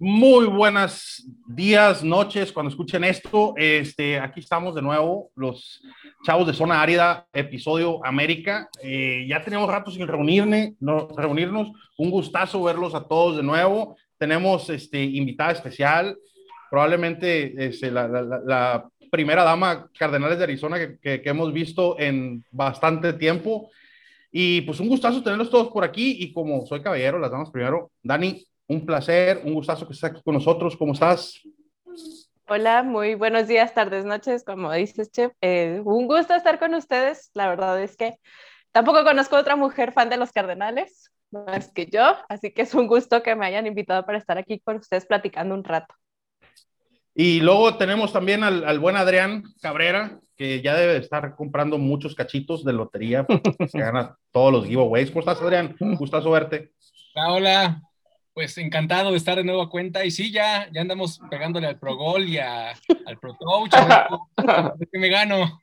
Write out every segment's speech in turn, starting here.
Muy buenas días, noches, cuando escuchen esto. Este, aquí estamos de nuevo, los chavos de Zona Árida, episodio América. Eh, ya tenemos rato sin reunirme, no, reunirnos. Un gustazo verlos a todos de nuevo. Tenemos este, invitada especial, probablemente este, la, primera dama Cardenales de Arizona que, que, hemos visto en bastante tiempo. Y pues un gustazo tenerlos todos por aquí. Y como soy caballero, las damas primero. Dani, un placer, un gustazo que estés aquí con nosotros. ¿Cómo estás? Hola, muy buenos días, tardes, noches, como dices, Chef. Eh, un gusto estar con ustedes. La verdad es que tampoco conozco otra mujer fan de los Cardenales, más que yo, así que es un gusto que me hayan invitado para estar aquí con ustedes platicando un rato. Y luego tenemos también al, al buen Adrián Cabrera, que ya debe estar comprando muchos cachitos de lotería, que gana todos los giveaways. ¿Cómo estás, Adrián? Gustazo verte. Hola, hola, pues encantado de estar de nuevo a cuenta. Y sí, ya, ya andamos pegándole al Pro Gol y a, al Pro Touch. que me gano.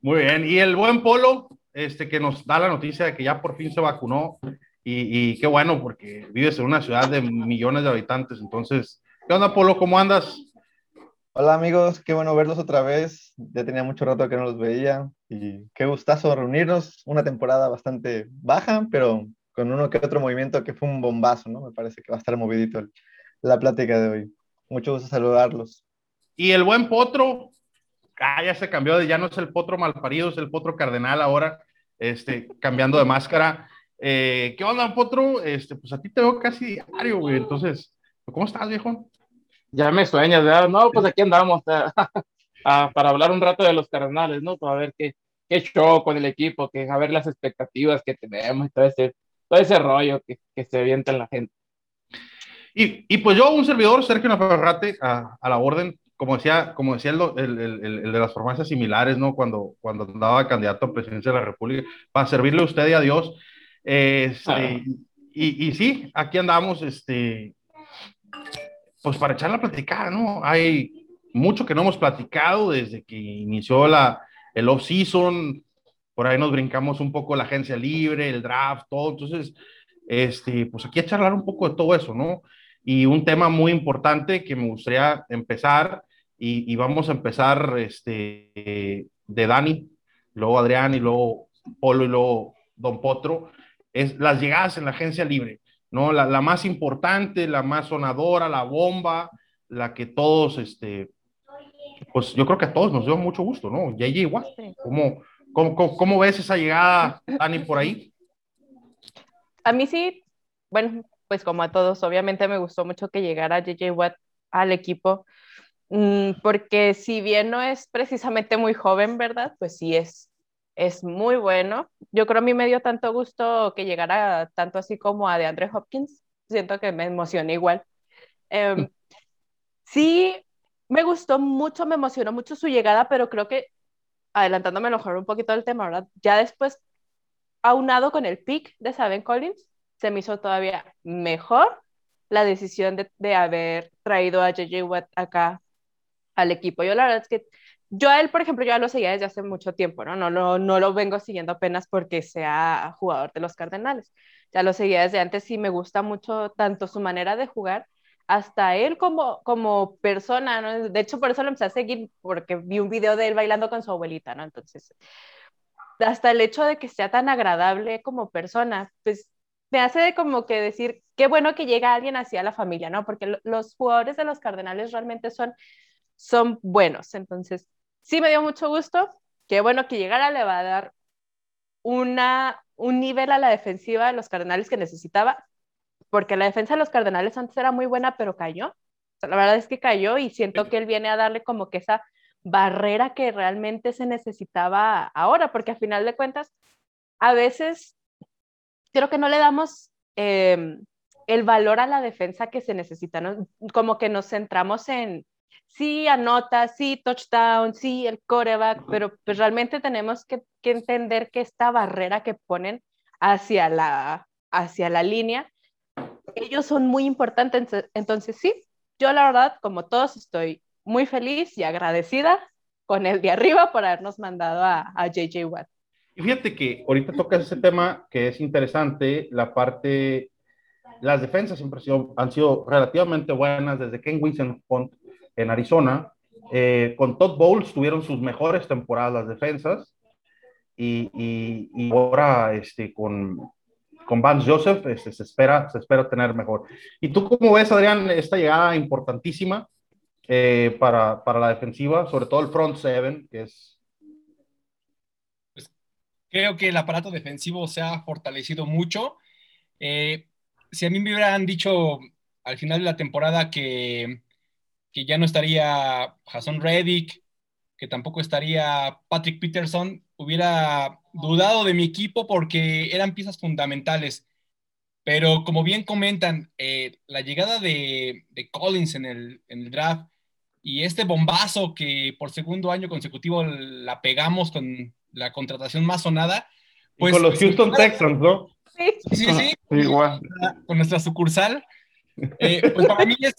Muy bien. Y el buen Polo, este, que nos da la noticia de que ya por fin se vacunó. Y, y qué bueno, porque vives en una ciudad de millones de habitantes. Entonces, ¿qué onda, Polo? ¿Cómo andas? Hola amigos, qué bueno verlos otra vez. Ya tenía mucho rato que no los veía y qué gustazo reunirnos. Una temporada bastante baja, pero con uno que otro movimiento que fue un bombazo, ¿no? Me parece que va a estar movidito el, la plática de hoy. Mucho gusto saludarlos. Y el buen Potro, ah, ya se cambió, de, ya no es el Potro malparido, es el Potro Cardenal ahora, este, cambiando de máscara. Eh, ¿Qué onda, Potro? Este, pues a ti te veo casi diario, güey. Entonces, ¿cómo estás, viejo? Ya me sueñas, ¿verdad? No, pues aquí andamos a, para hablar un rato de los Cardenales, ¿no? Para ver qué, qué show con el equipo, que a ver las expectativas que tenemos y todo ese, todo ese rollo que, que se avienta en la gente. Y, y, pues yo, un servidor, Sergio Navarrate, a, a la orden, como decía, como decía el, el, el, el, de las farmacias similares, ¿no? Cuando, cuando andaba candidato a presidencia de la República, para servirle a usted y a Dios. Este, ah. y, y, sí, aquí andamos, este, pues para echar la platicada, ¿no? Hay mucho que no hemos platicado desde que inició la, el off-season, por ahí nos brincamos un poco la agencia libre, el draft, todo. Entonces, este, pues aquí a charlar un poco de todo eso, ¿no? Y un tema muy importante que me gustaría empezar, y, y vamos a empezar este, de Dani, luego Adrián, y luego Polo, y luego Don Potro, es las llegadas en la agencia libre, ¿no? La, la más importante, la más sonadora, la bomba, la que todos, este, pues yo creo que a todos nos dio mucho gusto, ¿no? JJ igual, ¿cómo, cómo, ves esa llegada, Dani, por ahí? A mí sí, bueno, pues como a todos, obviamente me gustó mucho que llegara JJ Watt al equipo, mmm, porque si bien no es precisamente muy joven, ¿verdad? Pues sí es, es muy bueno. Yo creo a mí me dio tanto gusto que llegara tanto así como a de Andre Hopkins, siento que me emocioné igual. Um, sí, me gustó mucho, me emocionó mucho su llegada, pero creo que, adelantándome mejor un poquito del tema, ¿verdad? Ya después aunado con el pick de Saben Collins, se me hizo todavía mejor la decisión de, de haber traído a JJ Watt acá al equipo. Yo la verdad es que yo a él, por ejemplo, ya lo seguía desde hace mucho tiempo, ¿no? No, no, no lo vengo siguiendo apenas porque sea jugador de los Cardenales. Ya lo seguía desde antes y me gusta mucho tanto su manera de jugar, hasta él como, como persona, ¿no? De hecho, por eso lo empecé a seguir, porque vi un video de él bailando con su abuelita, ¿no? Entonces, hasta el hecho de que sea tan agradable como persona, pues me hace como que decir, qué bueno que llega alguien hacia la familia, ¿no? Porque los jugadores de los Cardenales realmente son, son buenos. Entonces, sí me dio mucho gusto, qué bueno que llegara, le va a dar una, un nivel a la defensiva de los Cardenales que necesitaba, porque la defensa de los Cardenales antes era muy buena, pero cayó. O sea, la verdad es que cayó y siento que él viene a darle como que esa barrera que realmente se necesitaba ahora, porque a final de cuentas, a veces creo que no le damos eh, el valor a la defensa que se necesita, ¿no? Como que nos centramos en, sí, anota, sí, touchdown, sí, el coreback, pero pues realmente tenemos que, que entender que esta barrera que ponen hacia la, hacia la línea, ellos son muy importantes, entonces sí, yo la verdad, como todos, estoy muy feliz y agradecida con el de arriba por habernos mandado a, a JJ Watt. Y fíjate que ahorita tocas ese tema que es interesante, la parte, las defensas siempre han sido, relativamente buenas desde Ken Winston en Arizona. Eh, con Todd Bowles tuvieron sus mejores temporadas las defensas y, y, ahora este, con, con Vance Joseph este, se, espera, se espera tener mejor. ¿Y tú cómo ves, Adrián, esta llegada importantísima eh, para, para, la defensiva, sobre todo el front seven, que es... Pues, creo que el aparato defensivo se ha fortalecido mucho. Eh, si a mí me hubieran dicho al final de la temporada que, que ya no estaría Jason Reddick, que tampoco estaría Patrick Peterson, hubiera dudado de mi equipo porque eran piezas fundamentales. Pero como bien comentan, eh, la llegada de, de Collins en el, en el, draft y este bombazo que por segundo año consecutivo la pegamos con la contratación más sonada. Pues, con los Houston Texans, ¿no? Sí, sí, sí. Igual. Con nuestra sucursal. Eh, pues para mí, es,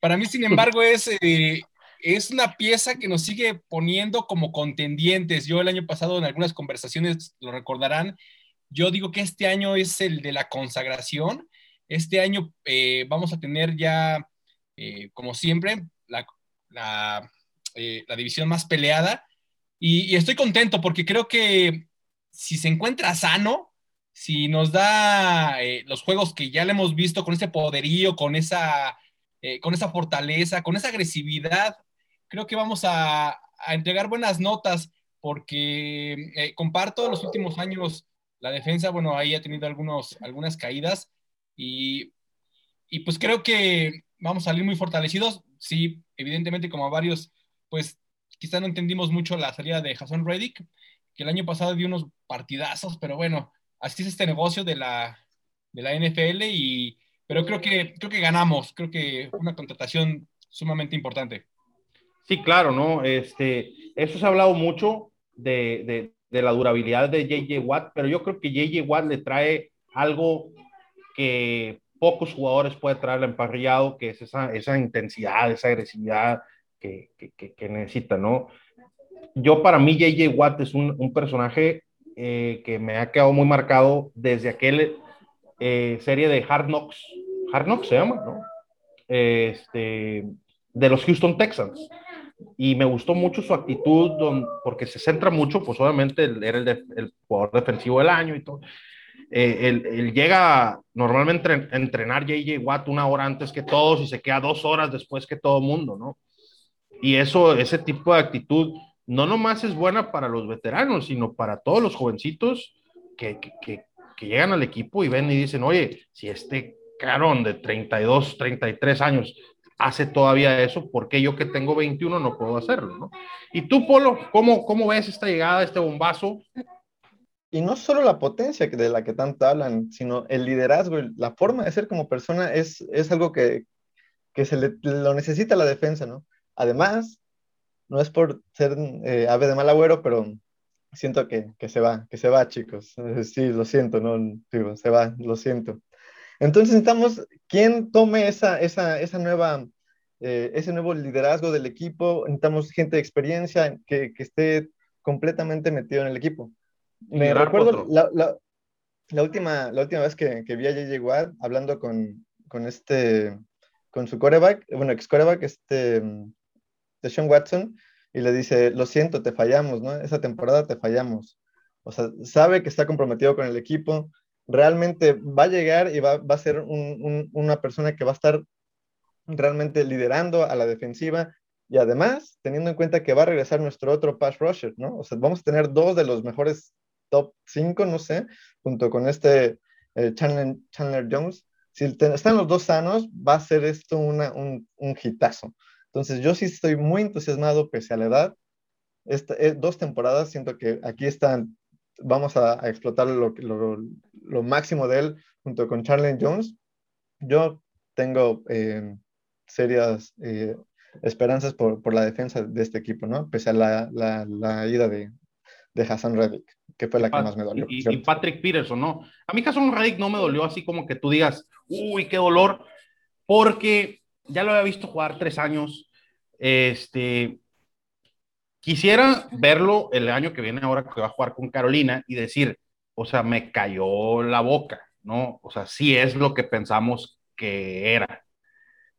para mí, sin embargo, es, eh, es una pieza que nos sigue poniendo como contendientes. Yo el año pasado en algunas conversaciones lo recordarán. Yo digo que este año es el de la consagración. Este año eh, vamos a tener ya, como siempre, la, la, la, división más peleada. Y, y estoy contento porque creo que si se encuentra sano, si nos da eh, los juegos que ya le hemos visto con ese poderío, con esa, eh, con esa fortaleza, con esa agresividad, creo que vamos a, a entregar buenas notas porque eh, comparto los últimos años la defensa, bueno, ahí ha tenido algunos, algunas caídas y, y pues creo que vamos a salir muy fortalecidos. Sí, evidentemente como varios, pues quizá no entendimos mucho la salida de Jason Reddick, que el año pasado dio unos partidazos, pero bueno, así es este negocio de la, de la NFL, y, pero creo que, creo que ganamos, creo que una contratación sumamente importante. Sí, claro, ¿no? Este, eso se ha hablado mucho de, de, de la durabilidad de JJ Watt, pero yo creo que JJ Watt le trae algo que pocos jugadores pueden traer al emparrillado, que es esa, esa intensidad, esa agresividad que, que, que, necesita, ¿no? Yo para mí JJ Watt es un, un personaje eh, que me ha quedado muy marcado desde aquel eh, serie de Hard Knocks, Hard Knocks se llama, ¿no? Este, de los Houston Texans. Y me gustó mucho su actitud, don, porque se centra mucho, pues obviamente era el, el jugador defensivo del año y todo. Eh, él, él, llega normalmente a entrenar JJ Watt una hora antes que todos y se queda dos horas después que todo mundo, ¿no? Y eso, ese tipo de actitud no nomás es buena para los veteranos, sino para todos los jovencitos que, que, que, que llegan al equipo y ven y dicen, oye, si este carón de 32, 33 años hace todavía eso, ¿por qué yo que tengo 21 no puedo hacerlo? ¿no? Y tú, Polo, ¿cómo, ¿cómo ves esta llegada, este bombazo? Y no solo la potencia de la que tanto hablan, sino el liderazgo, la forma de ser como persona es, es algo que, que se le, lo necesita la defensa, ¿no? Además, no es por ser eh, ave de mal agüero, pero siento que, que, se va, que se va, chicos. Sí, lo siento, no, digo, se va, lo siento. Entonces necesitamos quien tome esa, esa, esa nueva, eh, ese nuevo liderazgo del equipo. Necesitamos gente de experiencia que, que esté completamente metido en el equipo. Me recuerdo la, la, la, última, la última vez que, que vi a J.J. Watt hablando con, con este, con su coreback, bueno, ex coreback, este de Sean Watson y le dice, lo siento, te fallamos, ¿no? Esa temporada te fallamos. O sea, sabe que está comprometido con el equipo, realmente va a llegar y va, va a ser un, un, una persona que va a estar realmente liderando a la defensiva y además teniendo en cuenta que va a regresar nuestro otro pass rusher, ¿no? O sea, vamos a tener dos de los mejores top 5, no sé, junto con este eh, Chandler, Chandler, Jones. Si te, están los dos sanos, va a ser esto una, un, un hitazo. Entonces, yo sí estoy muy entusiasmado pese a la edad. Esta, eh, dos temporadas, siento que aquí están, vamos a, a explotar lo, lo, lo, máximo de él junto con Charlie Jones. Yo tengo eh, serias eh, esperanzas por, por, la defensa de este equipo, ¿no? Pese a la, la, la ida de, de Hassan Reddick, que fue la que más me dolió. Y, y, Patrick Peterson, ¿no? A mí Hassan Reddick no me dolió así como que tú digas, uy, qué dolor, porque ya lo había visto jugar tres años. Este, quisiera verlo el año que viene ahora que va a jugar con Carolina y decir, o sea, me cayó la boca, ¿no? O sea, sí es lo que pensamos que era,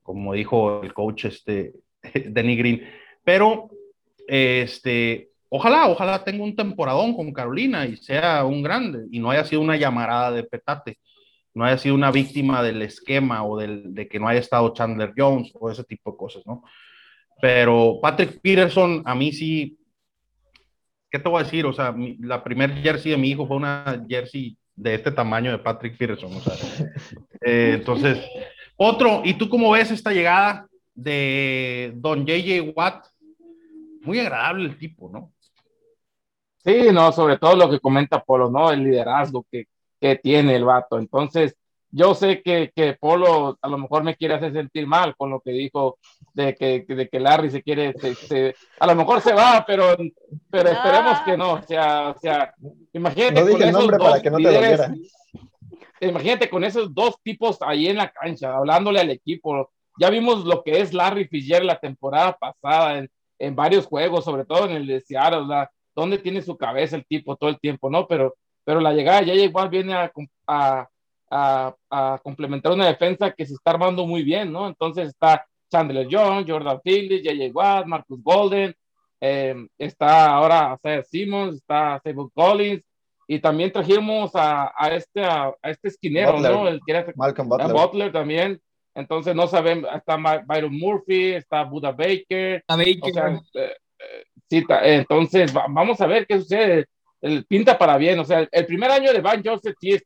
como dijo el coach este, Denny Green. Pero, este, ojalá, ojalá tenga un temporadón con Carolina y sea un grande y no haya sido una llamarada de petate, no haya sido una víctima del esquema o del, de que no haya estado Chandler Jones o ese tipo de cosas, ¿no? Pero Patrick Peterson, a mí sí, ¿qué te voy a decir? O sea, la primer jersey de mi hijo fue una jersey de este tamaño de Patrick Peterson. O eh, entonces, otro, ¿y tú cómo ves esta llegada de Don JJ Watt? Muy agradable el tipo, ¿no? Sí, no, sobre todo lo que comenta Polo, ¿no? El liderazgo que, que tiene el vato. Entonces, yo sé que, que, Polo a lo mejor me quiere hacer sentir mal con lo que dijo de que, de que Larry se quiere, se, a lo mejor se va, pero, pero esperemos que no. O sea, o sea imagínate no con esos nombre dos para que no líderes, te imagínate con esos dos tipos ahí en la cancha, hablándole al equipo. Ya vimos lo que es Larry Fitzgerald la temporada pasada en, en varios juegos, sobre todo en el de Seattle, ¿verdad? ¿Dónde tiene su cabeza el tipo todo el tiempo, no? Pero, pero la llegada ya igual viene a, a a, complementar una defensa que se está armando muy bien, ¿no? Entonces está Chandler Jones, Jordan Phillips, J.J. Watt, Marcus Golden, em, está ahora Isaiah Simmons, está Sable Collins, y también trajimos a, a este, a, este esquinero, ¿no? El que era, Malcolm Butler. Butler también. Entonces no sabemos, está Byron Murphy, está Buda Baker. A Baker. Eh, eh, sí, entonces vamos a ver qué sucede. El, pinta para bien, o sea, el, primer año de Van Joseph sí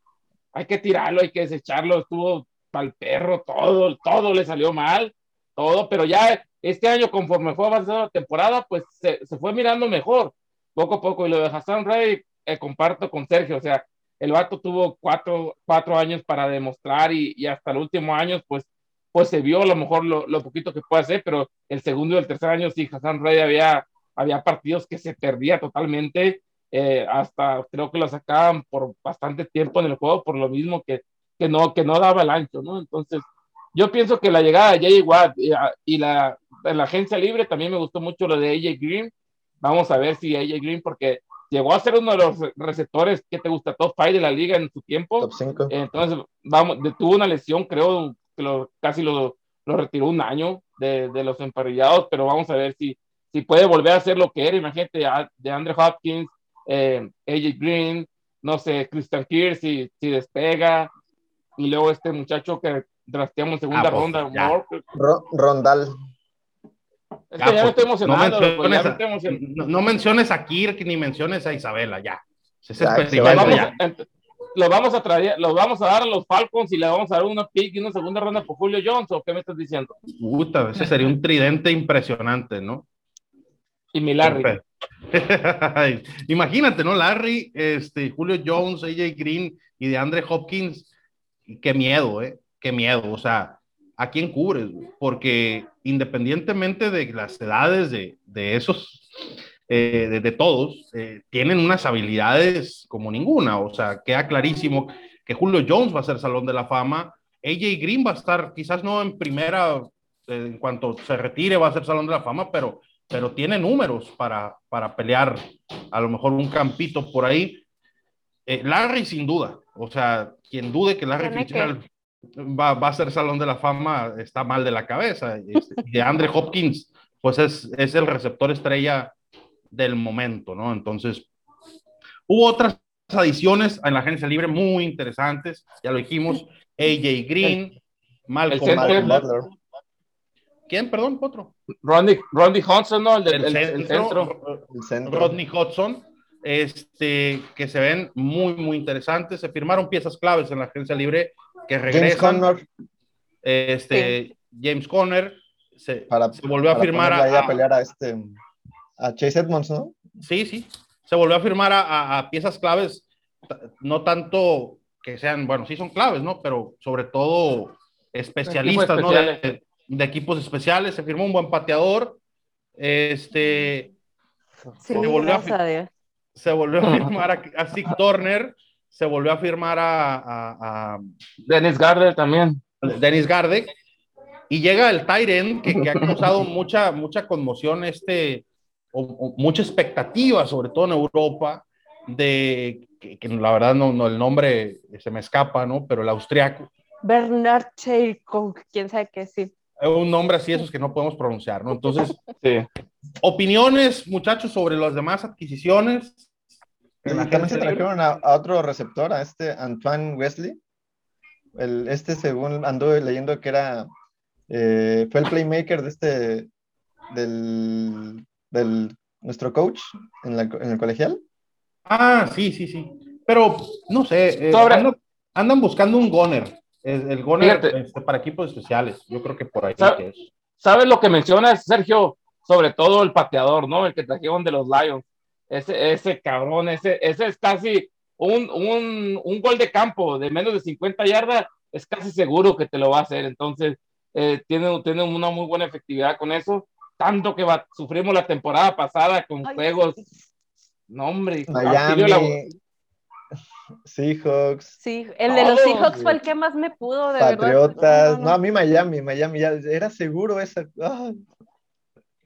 hay que tirarlo, hay que desecharlo, estuvo para el perro, todo, todo le salió mal, todo, pero ya este año, conforme fue avanzando la temporada, pues se, se, fue mirando mejor, poco a poco, y lo de Hassan Rey, eh, comparto con Sergio, o sea, el vato tuvo cuatro, cuatro años para demostrar y, y, hasta el último año, pues, pues se vio a lo mejor lo, lo, poquito que puede hacer, pero el segundo y el tercer año sí, Hassan Rey había, había partidos que se perdía totalmente eh, hasta creo que lo sacaban por bastante tiempo en el juego, por lo mismo que, que, no, que no daba el ancho, ¿no? Entonces, yo pienso que la llegada de Jay Watt y, y la, la, agencia libre también me gustó mucho lo de AJ Green. Vamos a ver si AJ Green, porque llegó a ser uno de los receptores que te gusta, top 5 de la liga en su tiempo. Top 5. Entonces, vamos, tuvo una lesión, creo que lo, casi lo, lo retiró un año de, de, los emparrillados, pero vamos a ver si, si puede volver a ser lo que era. Imagínate de Andre Hopkins, eh, AJ Green, no sé, Christian Kirk si, si, despega, y luego este muchacho que trasteamos en segunda ah, pues, ronda, Ro Rondal. Es que ya, estoy emocionando. No menciones, a, no, no menciones a Kirk ni menciones a Isabela, ya. Ese ya, lo, vamos, ya. lo vamos a traer, lo vamos a dar a los Falcons y le vamos a dar una pick y una segunda ronda por Julio Jones, ¿o qué me estás diciendo? Puta, ese sería un tridente impresionante, ¿no? Y mi Larry. Imagínate, ¿no? Larry, este, Julio Jones, AJ Green y de Andre Hopkins. Qué miedo, ¿eh? Qué miedo. O sea, ¿a quién cubres? Porque independientemente de las edades de, de esos, eh, de, de, todos, eh, tienen unas habilidades como ninguna. O sea, queda clarísimo que Julio Jones va a ser Salón de la Fama. AJ Green va a estar, quizás no en primera, eh, en cuanto se retire, va a ser Salón de la Fama, pero pero tiene números para, para pelear a lo mejor un campito por ahí. Larry sin duda, o sea, quien dude que Larry Fitzgerald va, va, a ser Salón de la Fama está mal de la cabeza. De Andre Hopkins, pues es, es el receptor estrella del momento, ¿no? Entonces, hubo otras adiciones en la agencia libre muy interesantes, ya lo dijimos, AJ Green, Malcolm Butler. ¿Quién, perdón? Otro. Rodney, Rodney Hudson, ¿no? El, del, el, el, centro, el, centro, Rodney Hudson, este, que se ven muy, muy interesantes. Se firmaron piezas claves en la agencia libre que regresan. James Conner. Este, sí. James Conner se, para, se volvió para a firmar a, a, pelear a, este, a Chase Edmonds, ¿no? Sí, sí. Se volvió a firmar a, a piezas claves, no tanto que sean, bueno, sí son claves, ¿no? Pero sobre todo especialistas, ¿no? De, de equipos especiales, se firmó un buen pateador. Este sí, se, volvió a, se, volvió a, firmar a, a Zeke Turner, se volvió a firmar a, a Dennis Garder también. Dennis Garde. Y llega el Tyren, que, que, ha causado mucha, mucha conmoción, este, o, o, mucha expectativa, sobre todo en Europa, de que, que la verdad no, no, el nombre se me escapa, ¿no? Pero el austriaco. Bernard Cheikov, quién sabe qué sí. Un nombre así, esos que no podemos pronunciar, ¿no? Entonces, Sí. opiniones, muchachos, sobre las demás adquisiciones. También se trajeron a, a otro receptor, a este Antoine Wesley. El, este, según anduve leyendo que era, eh, fue el playmaker de este, del, del nuestro coach en, la- en el colegial. Ah, sí, sí, sí. Pero, no sé, eh, Sobre- andan, andan buscando un goner. El, el goner este, para equipos especiales. Yo creo que por ahí Sa- que es. ¿Sabes lo que mencionas, Sergio? Sobre todo el pateador, ¿no? El que trajeron de los Lions. Ese, ese cabrón, ese, ese es casi un, un, un gol de campo de menos de 50 yardas, es casi seguro que te lo va a hacer. Entonces, eh, tiene, tiene una muy buena efectividad con eso. Tanto que va- sufrimos la temporada pasada con Ay, juegos. No, hombre. auxilio la- Miami, Seahawks, Sí, el de los Seahawks fue el que más me pudo, de verdad. Patriotas. No, no, No, no. a mí Miami, Miami, ya era seguro esa. ah.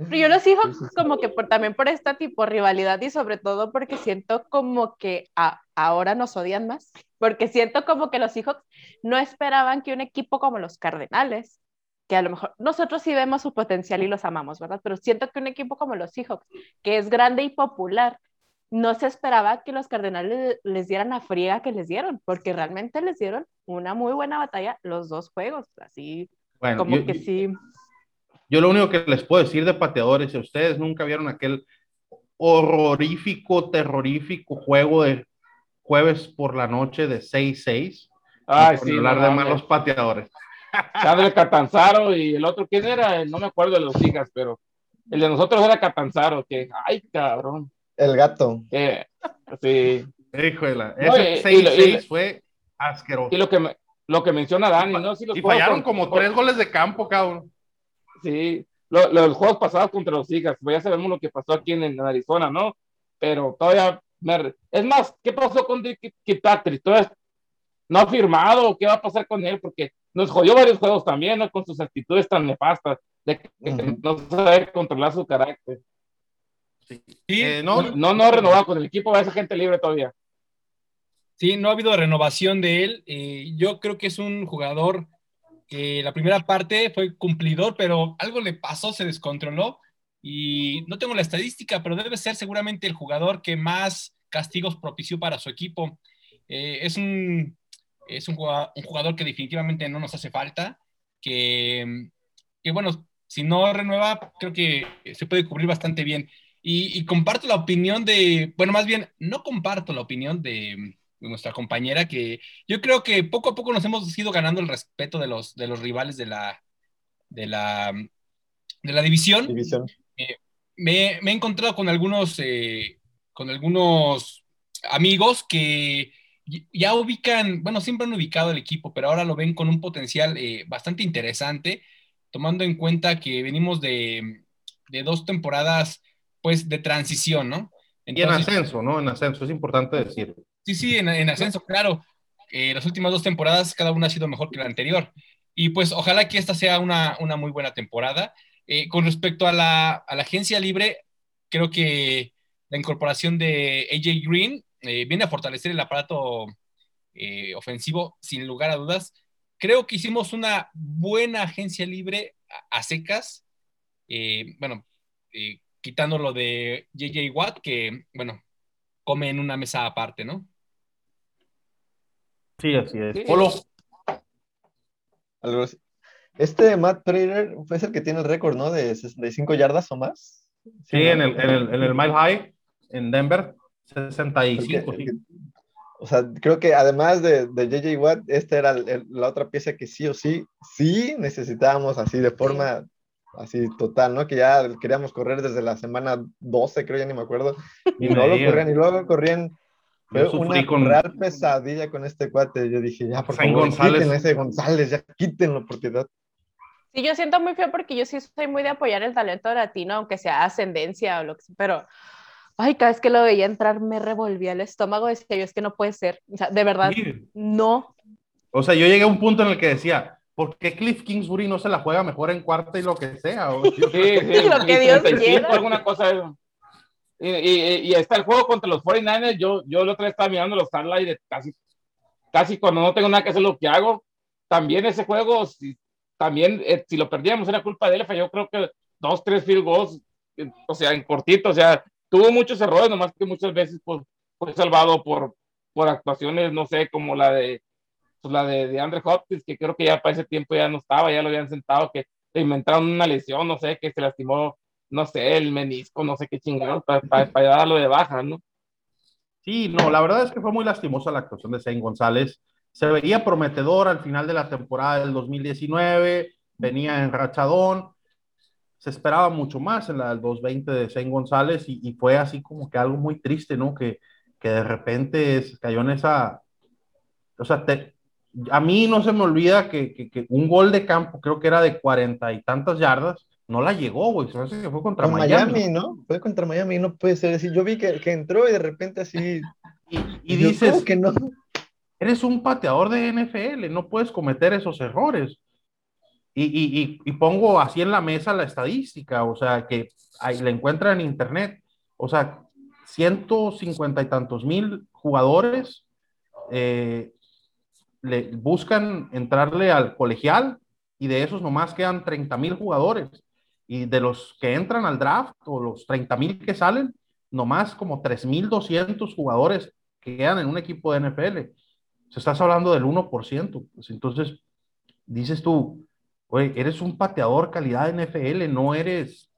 Yo los Seahawks como que por, también por esta tipo rivalidad y sobre todo porque siento como que a- ahora nos odian más, porque siento como que los Seahawks no esperaban que un equipo como los Cardenales, que a lo mejor nosotros sí vemos su potencial y los amamos, ¿verdad? Pero siento que un equipo como los Seahawks, que es grande y popular, no se esperaba que los Cardenales les dieran la friega que les dieron, porque realmente les dieron una muy buena batalla los dos juegos, así Bueno, como yo, que sí. yo lo único que les puedo decir de pateadores, si ustedes nunca vieron aquel horrorífico, terrorífico juego de jueves por la noche de 6-6, Ay, sí, hablar no de malos pateadores. Sandra Catanzaro y el otro, ¿quién era? No me acuerdo de los hijas, pero el de nosotros era Catanzaro, que, ay, cabrón. El gato. que, sí. Híjole, ese y- y lo- 6-6 y- fue asqueroso. Y lo que, me- lo que menciona Dani, ¿no? Sí, los Y fallaron con- como con- tres goles de campo, cabrón. Sí, lo- los juegos pasados contra los Hijas, pues ya sabemos lo que pasó aquí en, en Arizona, ¿no? Pero todavía, me es más, ¿qué pasó con Dick? Todavía no ha firmado, ¿qué va a pasar con él? Porque nos jodió varios juegos también, ¿no? Con sus actitudes tan nefastas, de que, no sabe controlar su carácter. Sí, Eh, no, No, no ha renovado con el equipo, va a ser gente libre todavía. Sí, no ha habido renovación de él. Eh, yo creo que es un jugador que la primera parte fue cumplidor, pero algo le pasó, se descontroló. Y no tengo la estadística, pero debe ser seguramente el jugador que más castigos propició para su equipo. Eh, es un, es un jugador, que definitivamente no nos hace falta, que, que, bueno, si no renueva, creo que se puede cubrir bastante bien. Y, comparto la opinión de, bueno, más bien, no comparto la opinión de nuestra compañera, que yo creo que poco a poco nos hemos ido ganando el respeto de los, de los rivales de la, de la, de la división. División. Me, me he encontrado con algunos, eh, con algunos amigos que ya ubican, bueno, siempre han ubicado el equipo, pero ahora lo ven con un potencial eh, bastante interesante, tomando en cuenta que venimos de, de dos temporadas, pues, de transición, ¿no? y en ascenso, ¿no? En ascenso, es importante decir. Sí, sí, en, en ascenso, claro. Eh, las últimas dos temporadas, cada una ha sido mejor que la anterior. Y pues ojalá que esta sea una, una muy buena temporada. Eh, con respecto a la, agencia libre, creo que la incorporación de AJ Green eh, viene a fortalecer el aparato ofensivo, sin lugar a dudas. Creo que hicimos una buena agencia libre a, a secas. Bueno, quitando lo de JJ Watt, que, bueno, come en una mesa aparte, ¿no? Sí, así es. Sí. Polo, Algo así. Este Matt Prater es el que tiene el récord, ¿no? De 65 yardas o más. sí, ¿no? en el, en, el, en el Mile High, en Denver, 65. El que- sí. el que- o sea, creo que además de, de JJ Watt, esta era el- el- la otra pieza que sí o sí, sí necesitábamos así de forma así total, ¿no? Que ya queríamos correr desde la semana 12, creo, ya ni me acuerdo. Y no lo corrían, y luego corrían. Fue Yo sufrí una con- real pesadilla con este cuate. Yo dije, ya, por favor, González. quiten ese González, ya quítenlo, porque da- Sí, yo siento muy feo porque yo sí soy muy de apoyar el talento latino, aunque sea ascendencia o lo que sea, pero, ay, cada vez que lo veía entrar me revolvía el estómago, decía yo, es que no puede ser, o sea, de verdad, Sí. no. O sea, yo llegué a un punto en el que decía, ¿por qué Cliff Kingsbury no se la juega mejor en cuarta y lo que sea? O- yo- Sí, sí, Lo que Dios 35, quiera. alguna cosa. Y, está el juego contra los 49ers. Yo, yo el otro día estaba mirando los highlights casi, casi cuando no tengo nada que hacer lo que hago. También ese juego, si, también eh, si lo perdíamos era culpa de él. Yo creo que dos, tres field goals, eh, o sea, en cortito, o sea, tuvo muchos errores, nomás que muchas veces pues, fue salvado por, por actuaciones, no sé, como la de pues, la de, de Andre Hopkins, que creo que ya para ese tiempo ya no estaba, ya lo habían sentado, que inventaron una lesión, no sé, que se lastimó no sé, el menisco, no sé qué chingado, para, para, darlo de baja, ¿no? Sí, no, la verdad es que fue muy lastimosa la actuación de Zane González. Se veía prometedor al final de la temporada del 2019, venía en rachadón, se esperaba mucho más en la del 2020 de Zane González y, y, fue así como que algo muy triste, ¿no? Que, que de repente cayó en esa, o sea, te, a mí no se me olvida que, que, un gol de campo, creo que era de cuarenta y tantas yardas, no la llegó, güey. Se hace que fue contra Miami. ¿no? Fue contra Miami, no puede ser. Decir, yo vi que, que entró y de repente así. Y, y dices que no. Eres un pateador de NFL, no puedes cometer esos errores. Y, y, y, pongo así en la mesa la estadística, o sea, que ahí la encuentra en internet. O sea, 150 y tantos mil jugadores eh, le buscan entrarle al colegial y de esos nomás quedan 30 mil jugadores. Y de los que entran al draft o los 30 mil que salen, nomás como 3.200 jugadores quedan en un equipo de NFL. Se estás hablando del 1%. Pues entonces, dices tú, oye, eres un pateador calidad de NFL, no eres,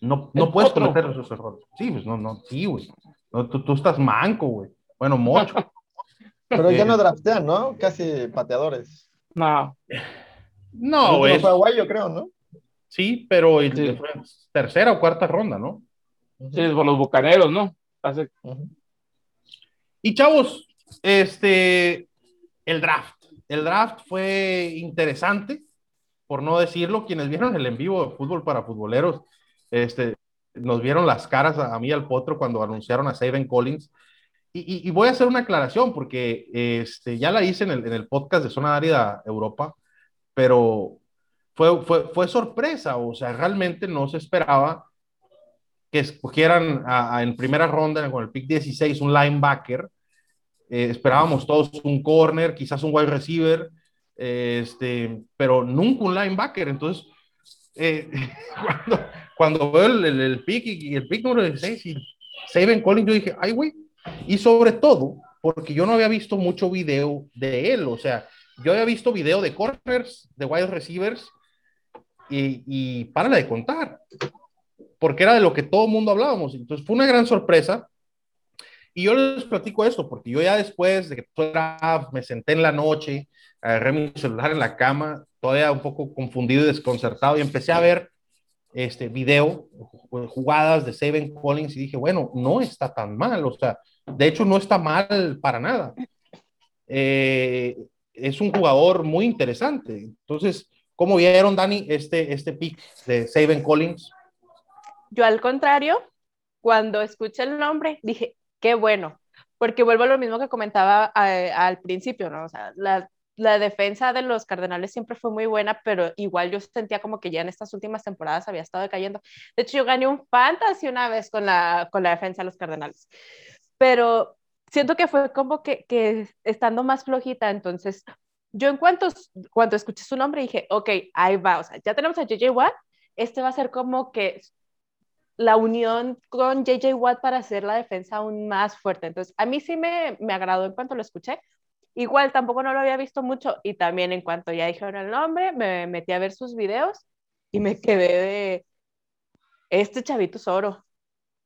no, no puedes cometer esos errores. Sí, pues no, no, sí, güey. No, tú, tú, estás manco, güey. Bueno, mucho. Pero ya no draftean, ¿no? Casi pateadores. No. No, güey. Fue yo creo, ¿no? Sí, pero sí. tercera o cuarta ronda, ¿no? Sí, por los bucaneros, ¿no? Hace... Y chavos, este, el draft. El draft fue interesante, por no decirlo. Quienes vieron el en vivo de fútbol para futboleros, este, nos vieron las caras a, a mí al potro cuando anunciaron a Saben Collins. Y, y, y, voy a hacer una aclaración porque este, ya la hice en el, en el podcast de Zona Árida Europa, pero fue, fue, fue sorpresa, o sea, realmente no se esperaba que escogieran a, a, en primera ronda con el pick 16 un linebacker. Eh, esperábamos todos un corner, quizás un wide receiver, eh, este, pero nunca un linebacker. Entonces, eh, cuando, cuando veo el, el, el, pick y, y, el pick número 16 y Saben Collins, yo dije, ay, güey. Y sobre todo, porque yo no había visto mucho video de él, o sea, yo había visto video de corners, de wide receivers, y, y para de contar, porque era de lo que todo mundo hablábamos. Entonces fue una gran sorpresa. Y yo les platico esto, porque yo ya después de que me senté en la noche, agarré mi celular en la cama, todavía un poco confundido y desconcertado, y empecé a ver este video, jugadas de Seven Collins, y dije, bueno, no está tan mal, o sea, de hecho no está mal para nada. Eh, es un jugador muy interesante. Entonces, ¿cómo vieron, Dani, este, este pick de Saben Collins? Yo al contrario, cuando escuché el nombre, dije, qué bueno, porque vuelvo a lo mismo que comentaba a, al principio, ¿no? O sea, la, la, defensa de los Cardenales siempre fue muy buena, pero igual yo sentía como que ya en estas últimas temporadas había estado decayendo. De hecho, yo gané un fantasy una vez con la, con la defensa de los Cardenales, pero siento que fue como que, que estando más flojita, entonces yo en cuanto, cuando escuché su nombre dije, ok, ahí va, o sea, ya tenemos a JJ Watt, este va a ser como que la unión con JJ Watt para hacer la defensa aún más fuerte. Entonces, a mí sí me, me agradó en cuanto lo escuché. Igual tampoco no lo había visto mucho y también en cuanto ya dijeron el nombre, me metí a ver sus videos y me quedé de, este chavito es oro.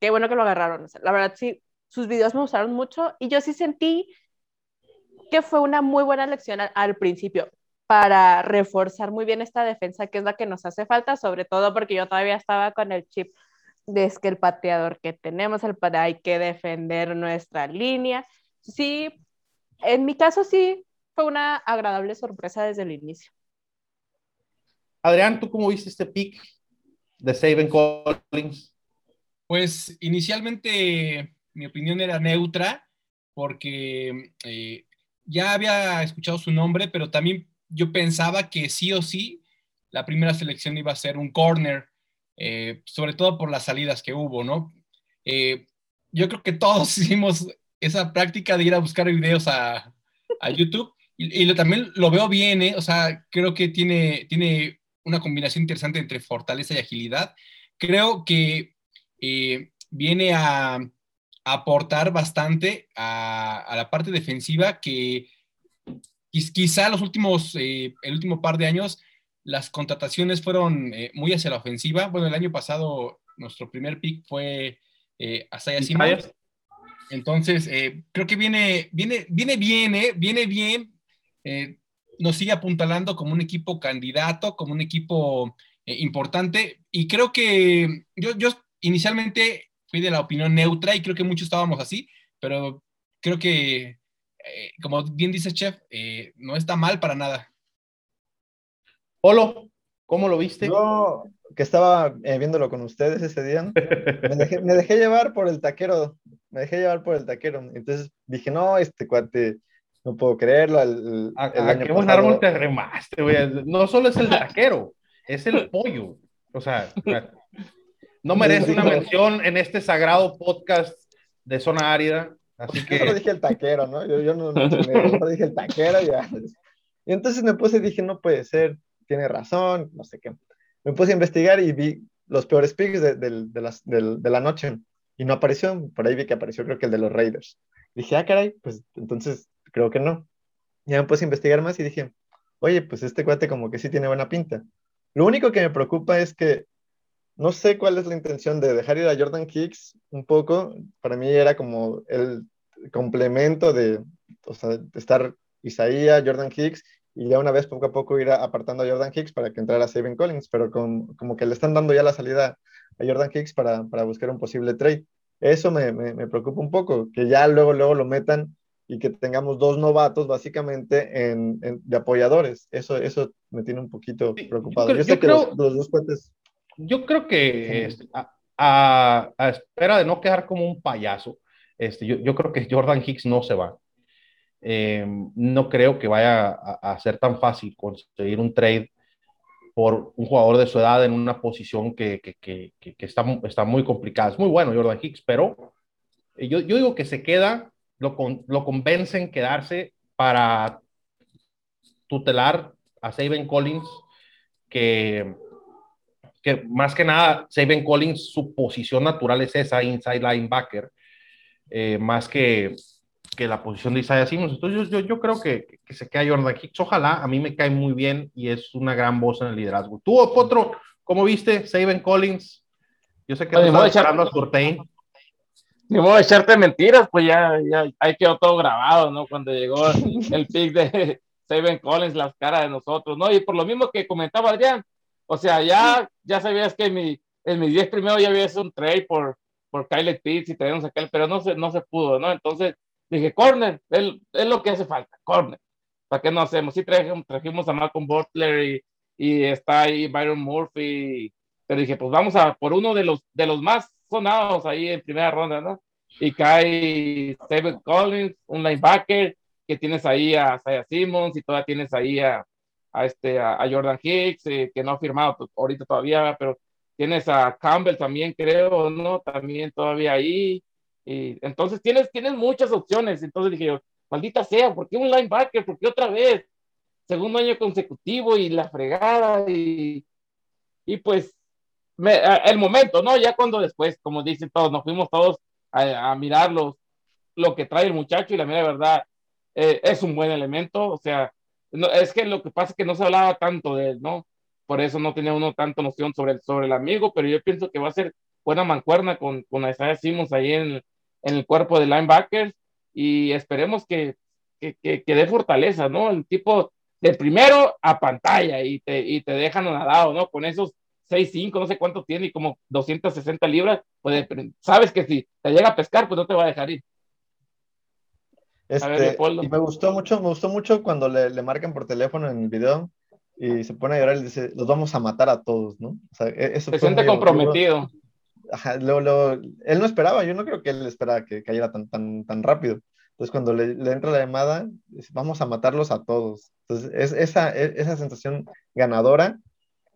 Qué bueno que lo agarraron. O la verdad sí, sus videos me gustaron mucho y yo sí sentí que fue una muy buena lección al, al, principio para reforzar muy bien esta defensa, que es la que nos hace falta, sobre todo porque yo todavía estaba con el chip de es que el pateador que tenemos, el hay que defender nuestra línea. Sí, en mi caso sí, fue una agradable sorpresa desde el inicio. Adrián, ¿tú cómo viste este pick de Saben Collins? Pues inicialmente mi opinión era neutra porque eh, ya había escuchado su nombre, pero también yo pensaba que sí o sí la primera selección iba a ser un corner, eh, sobre todo por las salidas que hubo, ¿no? eh, yo creo que todos hicimos esa práctica de ir a buscar videos a, a YouTube y, y también lo veo bien, ¿eh? o sea, creo que tiene, tiene una combinación interesante entre fortaleza y agilidad. Creo que eh, viene a, aportar bastante a, la parte defensiva que quizá los últimos, eh, el último par de años las contrataciones fueron eh, muy hacia la ofensiva. Bueno, el año pasado nuestro primer pick fue eh, Asaya Simmons. Entonces, creo que viene, viene, viene bien, viene bien. nos sigue apuntalando como un equipo candidato, como un equipo importante. Y creo que yo, yo inicialmente fui de la opinión neutra y creo que muchos estábamos así, pero creo que, eh, como bien dice Chef, eh, no está mal para nada. Polo, ¿cómo lo viste? Yo, que estaba eh, viéndolo con ustedes ese día, me dejé, llevar por el taquero, me dejé llevar por el taquero. Entonces dije, no, este cuate, no puedo creerlo. El, el qué buen árbol te remaste, güey. No solo es el taquero, es el pollo. O sea, no merece una mención en este sagrado podcast de zona árida. Así que... Yo dije el taquero, ¿no? Yo, no, no, dije el taquero ya. Y entonces me puse y dije, no puede ser, tiene razón, no sé qué. Me puse a investigar y vi los peores picks de, de, la noche y no apareció. Por ahí vi que apareció creo que el de los Raiders. Dije, ah, caray, pues entonces creo que no. Ya me puse a investigar más y dije, oye, pues este cuate como que sí tiene buena pinta. Lo único que me preocupa es que no sé cuál es la intención de dejar ir a Jordan Hicks un poco. Para mí era como el complemento de, o sea, estar Isaías, Jordan Hicks, y ya una vez poco a poco ir apartando a Jordan Hicks para que entrara Steven Collins, pero como que le están dando ya la salida a Jordan Hicks para, para buscar un posible trade. Eso me, me, preocupa un poco, que ya luego, luego lo metan y que tengamos dos novatos básicamente en, de apoyadores. Eso, eso me tiene un poquito preocupado. Yo, sé que los, los, dos puentes yo creo que este, a, espera de no quedar como un payaso, este, yo, creo que Jordan Hicks no se va. Eh, no creo que vaya a, ser tan fácil conseguir un trade por un jugador de su edad en una posición que, está, está, muy complicada. Es muy bueno Jordan Hicks, pero yo, yo digo que se queda, lo, lo convencen quedarse para tutelar a Saben Collins, que que más que nada, Saben Collins, su posición natural es esa, inside linebacker, eh, más que, que la posición de Isaiah Simmons. Entonces yo, yo, creo que, que, se queda Jordan Hicks. Ojalá, a mí me cae muy bien y es una gran voz en el liderazgo. Tú, Potro, ¿cómo viste Saben Collins? Yo sé que no estás esperando a Surtain. Ni modo de echarte mentiras, pues ya, ya ahí quedó todo grabado, ¿no? Cuando llegó el pick de Saben Collins, las caras de nosotros, ¿no? Y por lo mismo que comentaba Adrián, o sea, ya, ya sabías que en mi, en mis 10 primero ya había hecho un trade por, por Kyle Pitts y traíamos aquel, pero no se, no se pudo, ¿no? Entonces dije, corner, es, es lo que hace falta, corner. ¿Para qué no hacemos? Sí trajimos, trajimos a Malcolm Butler y, y, está ahí Byron Murphy, pero dije, pues vamos a por uno de los, de los más sonados ahí en primera ronda, ¿no? Y cae David Collins, un linebacker, que tienes ahí a Isaiah Simmons y todavía tienes ahí a, a, este, a, Jordan Hicks, eh, que no ha firmado ahorita todavía, pero tienes a Campbell también, creo, ¿no? También todavía ahí. Y entonces tienes, tienes muchas opciones. Entonces dije yo, maldita sea, ¿por qué un linebacker? ¿Por qué otra vez? Segundo año consecutivo y la fregada y, y pues el momento, ¿no? Ya cuando después, como dicen todos, nos fuimos todos a, a mirar lo que trae el muchacho y la mera verdad eh, es un buen elemento, o sea, es que lo que pasa es que no se hablaba tanto de él, ¿no? Por eso no tenía uno tanta noción sobre el, sobre el amigo, pero yo pienso que va a ser buena mancuerna con, con Isaiah Simmons ahí en, en el cuerpo de linebackers y esperemos que, que, que, dé fortaleza, ¿no? El tipo de primero a pantalla y te, y te dejan nadado, ¿no? Con esos 6'5, no sé cuánto tiene y como 260 libras, pues sabes que si te llega a pescar, pues no te va a dejar ir. Este, y me gustó mucho, me gustó mucho cuando le, le, marcan por teléfono en el video y se pone a llorar y dice, los vamos a matar a todos, ¿no? O sea, e, eso se siente comprometido. Ajá, lo, lo, él no esperaba, yo no creo que él esperara que cayera tan, tan, tan rápido. Entonces, cuando le, le, entra la llamada, dice, vamos a matarlos a todos. Entonces, es, esa, e, esa sensación ganadora,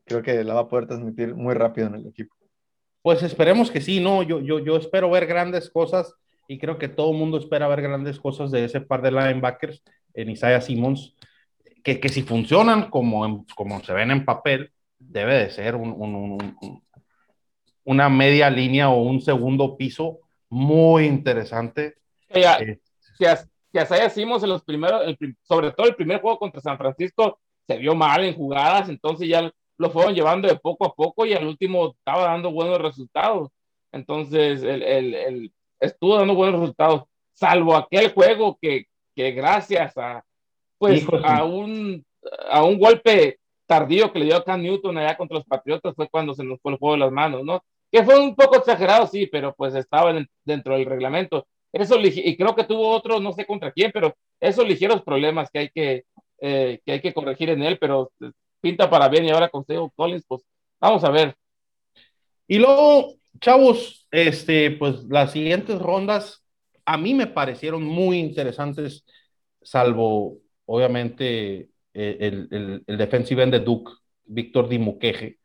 creo que la va a poder transmitir muy rápido en el equipo. Pues esperemos que sí, ¿no? Yo, yo, yo espero ver grandes cosas y creo que todo el mundo espera ver grandes cosas de ese par de linebackers en Isaiah Simmons, que, que si funcionan como, como se ven en papel, debe de ser un, un, un, una media línea o un segundo piso muy interesante. Ya, eh, que, Isaiah Simmons en los primeros, sobre todo el primer juego contra San Francisco, se vio mal en jugadas, entonces ya lo fueron llevando de poco a poco y al último estaba dando buenos resultados. Entonces, el, el, el estuvo dando buenos resultados, salvo aquel juego que, que gracias a, pues, a, un, a un golpe tardío que le dio a Cam Newton allá contra los Patriotas fue cuando se nos fue el juego de las manos, ¿no? Que fue un poco exagerado, sí, pero pues estaba dentro del reglamento. Eso, y creo que tuvo otro, no sé contra quién, pero esos ligeros problemas que hay que, eh, que hay que corregir en él, pero pinta para bien y ahora con Collins, pues vamos a ver. Y luego, chavos, este, pues las siguientes rondas a mí me parecieron muy interesantes, salvo obviamente eh, el, el, el defensive end de Duke, Víctor Dimuqueje,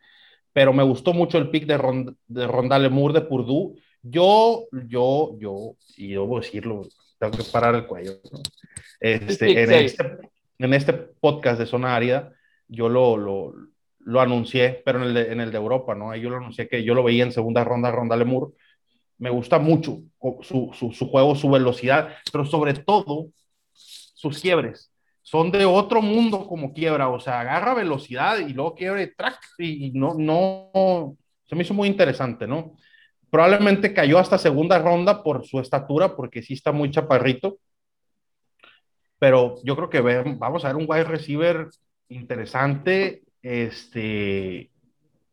pero me gustó mucho el pick de, Rond de Rondale Moore de Purdue. Yo, yo, yo, y debo decirlo, tengo que parar el cuello. ¿no? Este, en, este, en este podcast de Zona Árida, yo lo, lo, lo anuncié, pero en el, de, en el de Europa, ¿no? Yo lo anuncié que yo lo veía en segunda ronda, Ronda Lemur. Me gusta mucho su, su, su, juego, su velocidad, pero sobre todo sus quiebres. Son de otro mundo como quiebra, o sea, agarra velocidad y luego quiebre track y, y no, no, se me hizo muy interesante, ¿no? Probablemente cayó hasta segunda ronda por su estatura, porque sí está muy chaparrito, pero yo creo que vamos a ver un wide receiver interesante este,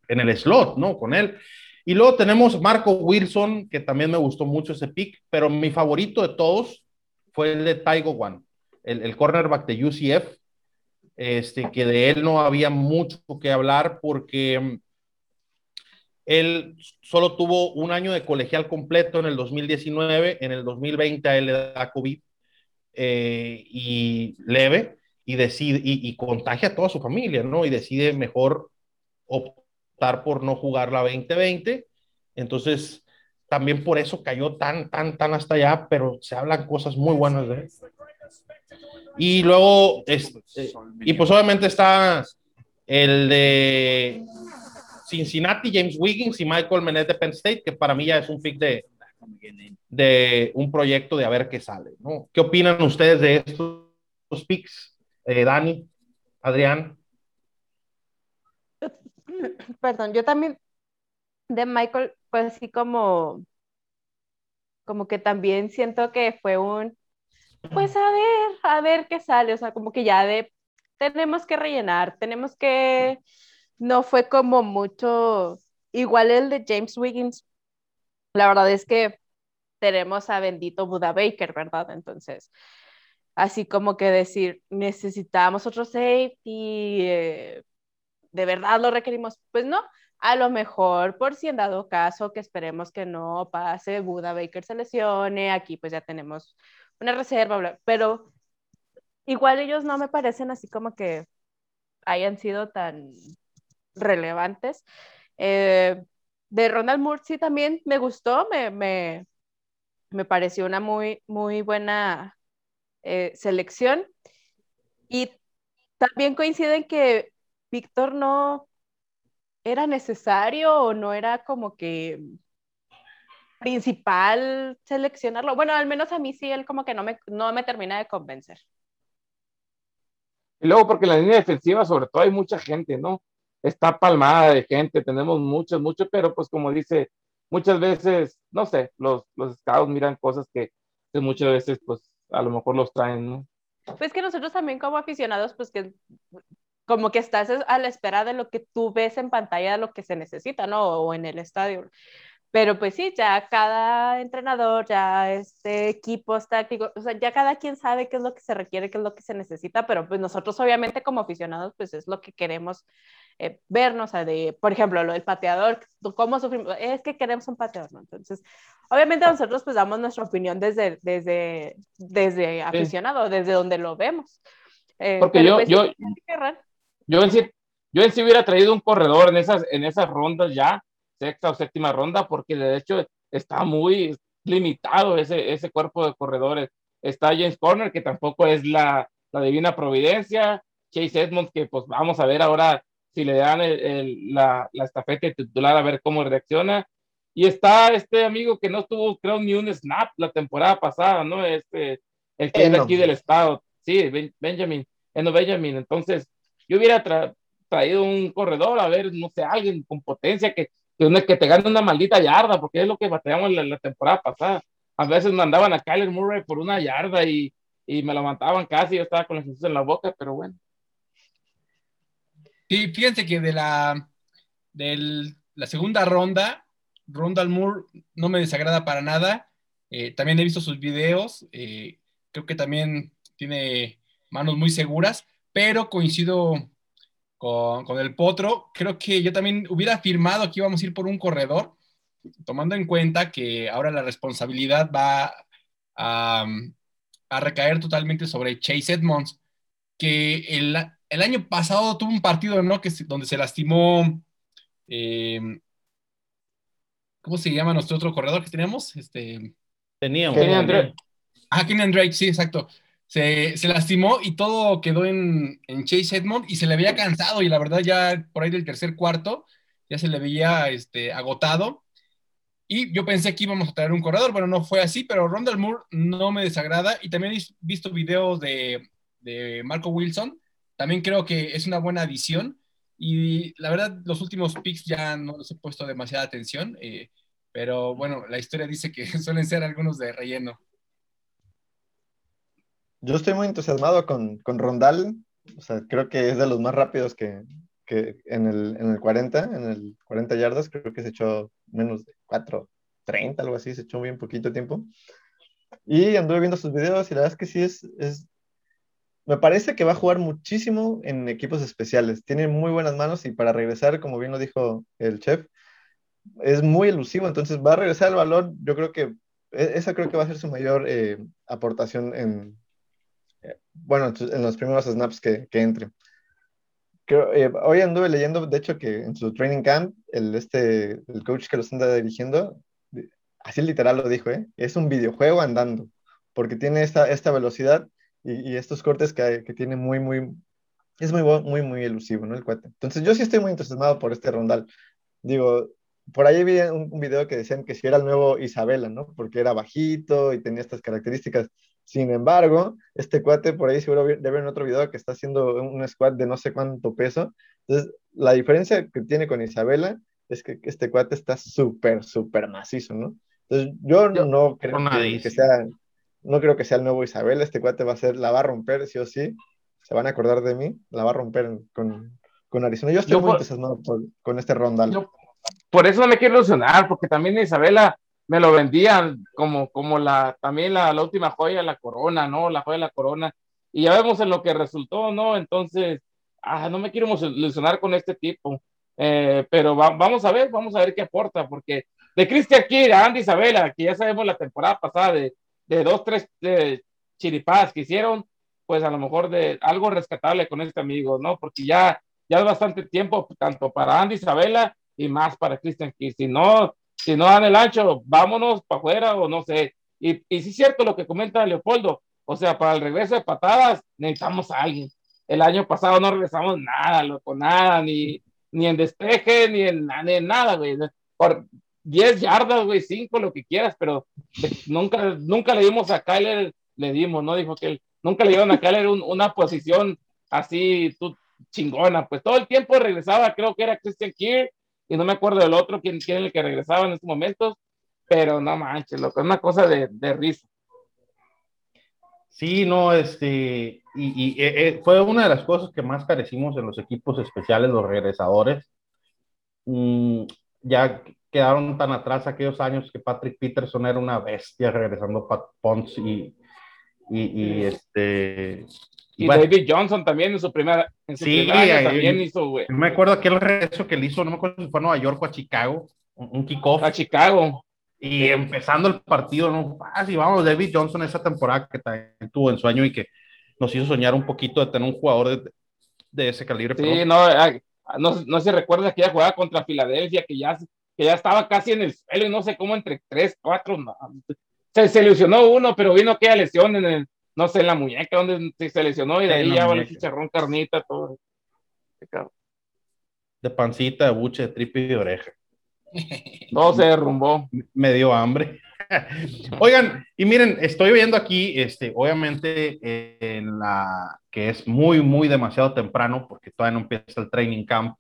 en el slot, ¿no? Con él. Y luego tenemos Marco Wilson, que también me gustó mucho ese pick, pero mi favorito de todos fue el de Taigo One, el, el cornerback de UCF, este, que de él no había mucho que hablar porque él solo tuvo un año de colegial completo en el 2019, en el 2020 a él le da COVID eh, y leve, y decide y, y, contagia a toda su familia, ¿no? Y decide mejor optar por no jugar la 2020. Entonces, también por eso cayó tan, tan, tan hasta allá, pero se hablan cosas muy buenas de él. Y luego, este, y pues obviamente está el de Cincinnati, James Wiggins y Michael Menet de Penn State, que para mí ya es un pick de, de un proyecto de a ver qué sale, ¿no? ¿Qué opinan ustedes de estos picks? Eh, Dani, Adrián. Perdón, yo también de Michael, pues así como, como que también siento que fue un, pues a ver, a ver qué sale, o sea, como que ya de, tenemos que rellenar, tenemos que, no fue como mucho, igual el de James Wiggins, la verdad es que tenemos a bendito Buda Baker, ¿verdad? Entonces, así como que decir, necesitamos otro safety, eh, de verdad lo requerimos, pues no, a lo mejor por si en dado caso que esperemos que no pase, Buda Baker se lesione, aquí pues ya tenemos una reserva, pero igual ellos no me parecen así como que hayan sido tan relevantes. Eh, de Ronald Moore sí también me gustó, me, me, me pareció una muy, muy buena eh, selección. Y también coinciden que Víctor no era necesario o no era como que principal seleccionarlo. Bueno, al menos a mí sí, él como que no me, no me termina de convencer. Y luego porque en la línea defensiva sobre todo hay mucha gente, ¿no? Está palmada de gente, tenemos muchos, muchos, pero pues como dice, muchas veces, no sé, los, los scouts miran cosas que, que muchas veces pues a lo mejor los traen, ¿no? Pues que nosotros también como aficionados, pues que como que estás a la espera de lo que tú ves en pantalla, lo que se necesita, ¿no? O en el estadio. Pero pues sí, ya cada entrenador, ya este equipos tácticos, o sea, ya cada quien sabe qué es lo que se requiere, qué es lo que se necesita, pero pues nosotros obviamente como aficionados, pues es lo que queremos eh, vernos, o sea, de, por ejemplo, lo del pateador, cómo sufrimos, es que queremos un pateador, ¿no? Entonces, obviamente nosotros pues damos nuestra opinión desde, desde, desde aficionado, desde donde lo vemos. Eh, Porque yo, pues, yo, yo, en sí, yo en sí hubiera traído un corredor en esas, en esas rondas ya, sexta o séptima ronda, porque de hecho está muy limitado ese, ese cuerpo de corredores. Está James Corner, que tampoco es la, la divina providencia, Chase Edmonds, que pues vamos a ver ahora si le dan el, la, la estafeta titular a ver cómo reacciona. Y está este amigo que no tuvo, creo, ni un snap la temporada pasada, ¿no? Este, el que es de aquí del estado. Sí, Benjamin, Eno Benjamin. Entonces, yo hubiera traído un corredor, a ver, no sé, alguien con potencia que, que, te gane una maldita yarda, porque es lo que batallamos la, la temporada pasada. A veces mandaban a Kyler Murray por una yarda y, y me levantaban casi, yo estaba con la Jesús en la boca, pero bueno. Sí, fíjense que de la, de la segunda ronda, Rondal Moore no me desagrada para nada. Eh, también he visto sus videos. Eh, creo que también tiene manos muy seguras, pero coincido con, el Potro. Creo que yo también hubiera afirmado que íbamos a ir por un corredor, tomando en cuenta que ahora la responsabilidad va a, recaer totalmente sobre Chase Edmonds, que el, año pasado tuvo un partido ¿no? que, donde se lastimó. Eh, ¿Cómo se llama nuestro otro corredor que teníamos? Este... Teníamos. Kenny Drake. Ah, Kenny Drake, sí, exacto. Se, se, lastimó y todo quedó en, en, Chase Edmond y se le veía cansado y la verdad ya por ahí del tercer cuarto ya se le veía este, agotado. Y yo pensé que íbamos a traer un corredor, bueno, no fue así, pero Rondell Moore no me desagrada y también he visto videos de, de Marco Wilson, también creo que es una buena adición y la verdad, los últimos picks ya no les he puesto demasiada atención, eh, pero bueno, la historia dice que suelen ser algunos de relleno. Yo estoy muy entusiasmado con, con Rondal, o sea, creo que es de los más rápidos que, que en, el, en el 40, en el 40 yardas, creo que se echó menos de 4, 30, algo así, se echó bien poquito tiempo. Y anduve viendo sus videos y la verdad es que sí es, es me parece que va a jugar muchísimo en equipos especiales. Tiene muy buenas manos y para regresar, como bien lo dijo el chef, es muy elusivo. Entonces va a regresar el balón. Yo creo que e, esa creo que va a ser su mayor eh, aportación en, eh, bueno, en los primeros snaps que, que entre. Eh, hoy anduve leyendo, de hecho, que en su training camp, el, este, el coach que los anda dirigiendo, así literal lo dijo, es un videojuego andando, porque tiene esta, esta velocidad y, estos cortes que, que, tiene muy, muy, es muy, muy, muy elusivo, ¿no? El cuate. Entonces yo sí estoy muy entusiasmado por este rondal. Digo, por ahí vi un, video que decían que si era el nuevo Isabela, ¿no? Porque era bajito y tenía estas características. Sin embargo, este cuate por ahí seguro debe ver en otro video que está haciendo un squat de no sé cuánto peso. Entonces, la diferencia que tiene con Isabela es que este cuate está súper, súper macizo, ¿no? Entonces, yo, no creo que, que, sea, no creo que sea el nuevo Isabel, este cuate va a ser, la va a romper, sí o sí, se van a acordar de mí, la va a romper con, con Arizona. Yo estoy muy entusiasmado con este rondal. por eso me quiero ilusionar, porque también Isabela me lo vendían como, como la, también la, la, última joya, la corona, ¿no? La joya de la corona. Y ya vemos en lo que resultó, ¿no? Entonces, ah, no me quiero ilusionar con este tipo. Eh, pero vamos a ver, vamos a ver qué aporta, porque de Cristian Kidd a Andy Isabela, que ya sabemos la temporada pasada de de dos, tres de chiripadas que hicieron, pues a lo mejor de algo rescatable con este amigo, ¿no? Porque ya, ya es bastante tiempo, tanto para Andy Isabela y más para Christian que Si no, si no dan el ancho, vámonos para afuera o no sé. Y, y sí es cierto lo que comenta Leopoldo, o sea, para el regreso de patadas necesitamos a alguien. El año pasado no regresamos nada, loco, nada, ni, ni en despeje, ni en, ni en nada, güey. Por, 10 yardas, güey, 5, lo que quieras, pero nunca, nunca le dimos a Kyler, le dimos, ¿no? Dijo que él, nunca le dieron a Kyler una posición así tú, chingona, pues todo el tiempo regresaba, creo que era Christian Kier, y no me acuerdo del otro, quién, quién el que regresaba en estos momentos, pero no manches, loco, es una cosa de, de risa. Sí, no, este, y, y eh, eh, fue una de las cosas que más carecimos en los equipos especiales, los regresadores. Mm, ya quedaron tan atrás aquellos años que Patrick Peterson era una bestia regresando Pat Ponce y, y, este... Y David Johnson también en su primera, en su sí, también hizo, güey. Me acuerdo aquel regreso que él hizo, no me acuerdo si fue a Nueva York o a Chicago, un, kickoff. A Chicago. Y empezando el partido, ¿no? Ah, sí, vamos, David Johnson esa temporada que también tuvo en sueño y que nos hizo soñar un poquito de tener un jugador de, de ese calibre. Sí, no, no, no se recuerda aquella jugada contra Filadelfia que ya que ya estaba casi en el suelo y no sé cómo entre tres, cuatro, no. se, se lesionó uno, pero vino aquella lesión en el, no sé, en la muñeca donde se lesionó y de ahí ya vale chicharrón, carnita, todo. De pancita, de buche, de tripe y de oreja. Todo se derrumbó. Me dio hambre. Oigan, y miren, estoy viendo aquí, este, obviamente, en la que es muy, muy demasiado temprano, porque todavía no empieza el training camp,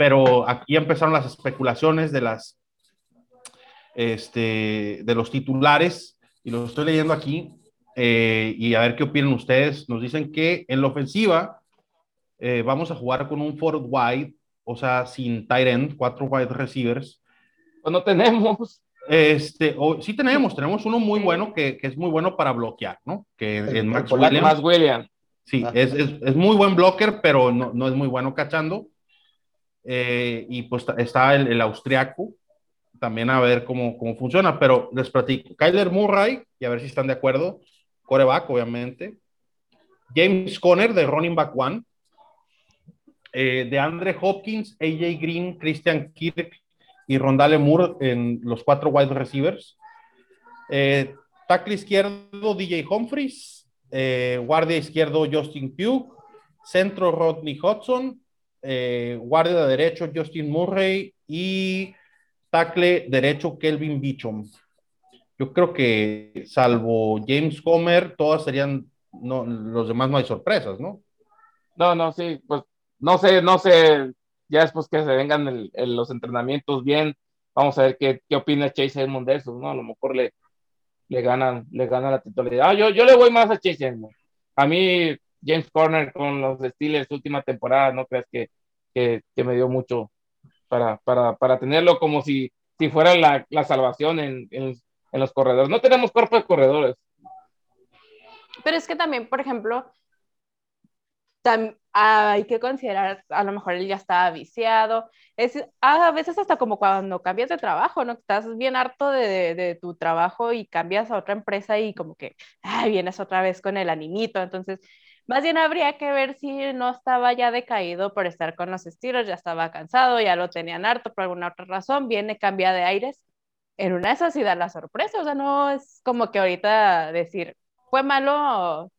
pero aquí empezaron las especulaciones de las, este, de los titulares, y lo estoy leyendo aquí, eh, y a ver qué opinan ustedes. Nos dicen que en la ofensiva eh, vamos a jugar con un Ford wide, o sea, sin tight end, cuatro wide receivers. Pues no tenemos. Este, o, sí tenemos, tenemos uno muy bueno que, que, es muy bueno para bloquear, ¿no? Que es Max Williams. Max Williams. Sí, ah. es, es, es, muy buen blocker, pero no, no es muy bueno cachando. Eh, y pues está el, austriaco, también a ver cómo, cómo funciona, pero les platico. Kyler Murray, y a ver si están de acuerdo, coreback, obviamente. James Conner de running back one. Eh, de Andre Hopkins, AJ Green, Christian Kirk y Rondale Moore en los cuatro wide receivers. Eh, tackle izquierdo, DJ Humphries. Eh, guardia izquierdo, Justin Pugh. Centro, Rodney Hudson. Eh, guardia derecho, Justin Murray. Y tackle derecho, Kelvin Beecham. Yo creo que, salvo James Comer, todas serían, no, los demás no hay sorpresas, ¿no? No, no, sí, pues no sé, no sé ya después que se vengan el, los entrenamientos bien, vamos a ver qué, qué opina Chase Edmond de eso, ¿no? A lo mejor le, le ganan, le ganan la titularidad. Ah, yo, yo le voy más a Chase Edmond. A mí, James Corner con los Steelers última temporada, no crees que, que, me dio mucho para, para, para, tenerlo como si, si fuera la, la salvación en, en, los corredores. No tenemos cuerpo de corredores. Pero es que también, por ejemplo, hay que considerar, a lo mejor él ya estaba viciado. Es, a veces hasta como cuando cambias de trabajo, ¿no? Estás bien harto de, de, tu trabajo y cambias a otra empresa y como que ay, vienes otra vez con el animito. Entonces, más bien habría que ver si no estaba ya decaído por estar con los estilos, ya estaba cansado, ya lo tenían harto por alguna otra razón, viene, cambia de aires. En una de esas sí da la sorpresa, o sea, no es como que ahorita decir, fue malo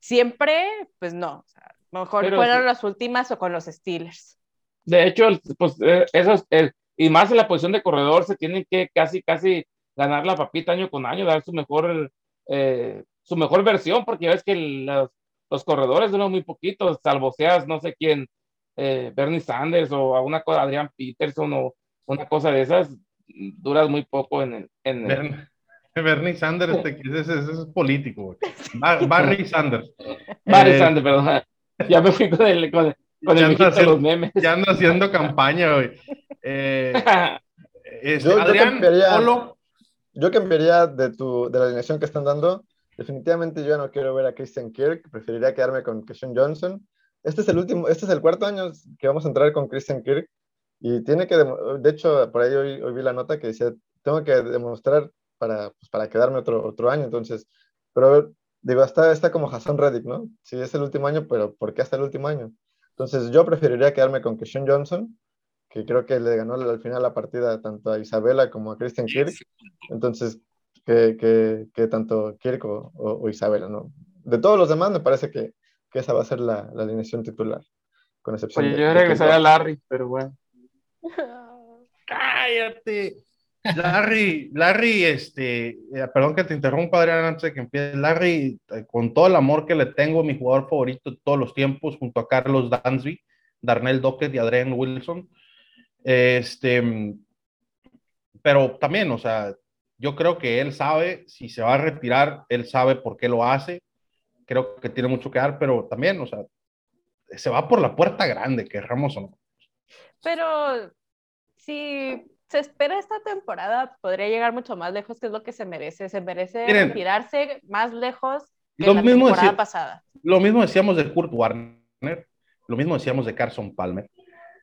siempre, pues no. O sea, mejor fueron las últimas o con los Steelers. De hecho, pues eh, eso es, y más en la posición de corredor, se tienen que casi, casi ganar la papita año con año, dar su mejor, eh, su mejor versión, porque ya ves que los, los corredores duran muy poquitos, salvo seas, no sé quién, eh, Bernie Sanders o a una cosa, Adrián Peterson o una cosa de esas, duras muy poco en el. En Bernie Sanders, este, ese, es político, Barry Sanders. Barry eh, Sanders, perdón. Ya me fui con el, con, con el haciendo, los memes. Ya ando haciendo campaña, güey. Eh, este, yo, Adrián, yo cambiaría, yo cambiaría de, tu, de la alineación que están dando. Definitivamente yo no quiero ver a Christian Kirk, preferiría quedarme con Christian Johnson. Este es el último, este es el cuarto año que vamos a entrar con Christian Kirk y tiene que, de hecho, por ahí hoy, hoy vi la nota que decía, tengo que demostrar para, pues, para quedarme otro, otro año. Entonces, pero digo, está, está como Hassan Reddick, ¿no? Sí, es el último año, pero ¿por qué hasta el último año? Entonces, yo preferiría quedarme con Keshawn Johnson, que creo que le ganó al final la partida tanto a Isabela como a Christian Kirk. Entonces, que, que, que tanto Kirk o, o, Isabela, ¿no? De todos los demás, me parece que, que esa va a ser la, la alineación titular, con excepción Oye, de, yo regresaría a Larry, pero bueno. Cállate. Larry, Larry, este, eh, perdón que te interrumpa, Adrián, antes de que empiece. Larry, eh, con todo el amor que le tengo, mi jugador favorito de todos los tiempos, junto a Carlos Dansby, Darnell Dockett y Adrian Wilson. Este, pero también, o sea, yo creo que él sabe si se va a retirar, él sabe por qué lo hace. Creo que tiene mucho que dar, pero también, o sea, se va por la puerta grande, querramos o no. Pero si se espera esta temporada, podría llegar mucho más lejos, que es lo que se merece. Se merece retirarse más lejos que la temporada pasada. Lo mismo decíamos de Kurt Warner, lo mismo decíamos de Carson Palmer,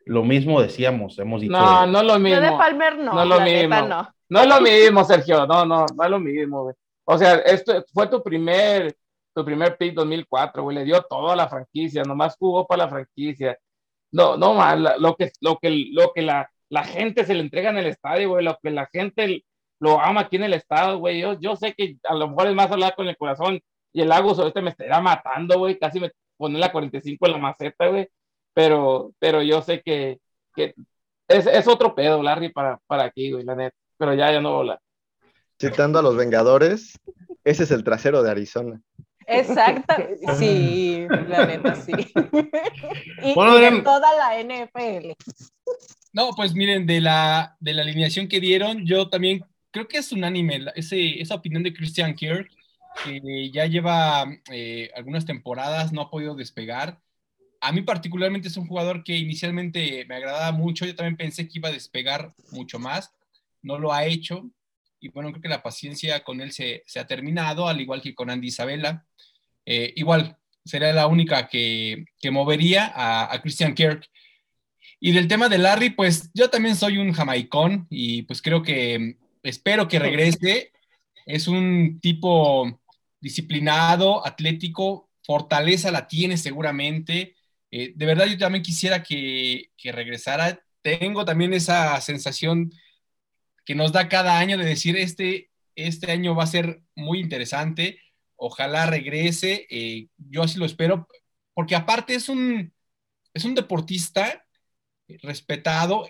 lo mismo decíamos, hemos dicho. No, no lo mismo. de Palmer no. No lo mismo. no. No es lo mismo, Sergio. No, no, no es lo mismo, O sea, esto fue tu primer, tu primer pick 2004, güey. Le dio todo a la franquicia, nomás jugó para la franquicia. No, no, lo que, lo que, lo que la, la gente se le entrega en el estadio, güey, lo que la gente lo ama aquí en el estado, güey. Yo, yo sé que a lo mejor es más hablar con el corazón y el Agus este me estaría matando, güey, casi me pone la 45 en la maceta, güey. Pero, pero yo sé que, que es, es, otro pedo, Larry, para, para aquí, güey, la neta. Pero ya, ya no. Citando a los Vengadores, ese es el trasero de Arizona. Exacto, sí, la neta sí. y, bueno, y de toda la NFL. No, pues miren, de la, de la alineación que dieron, yo también creo que es unánime ese, esa opinión de Christian Kirk, que ya lleva eh, algunas temporadas, no ha podido despegar. A mí particularmente es un jugador que inicialmente me agradaba mucho, yo también pensé que iba a despegar mucho más, no lo ha hecho, y bueno, creo que la paciencia con él se, se ha terminado, al igual que con Andy Isabella. Eh, igual, sería la única que, que movería a, Christian Kirk. Y del tema de Larry, pues yo también soy un jamaicón y pues creo que espero que regrese. Es un tipo disciplinado, atlético, fortaleza la tiene seguramente. Eh, de verdad yo también quisiera que, que regresara. Tengo también esa sensación que nos da cada año de decir, este, este año va a ser muy interesante, ojalá regrese, eh, yo así lo espero, porque aparte es un, es un deportista respetado,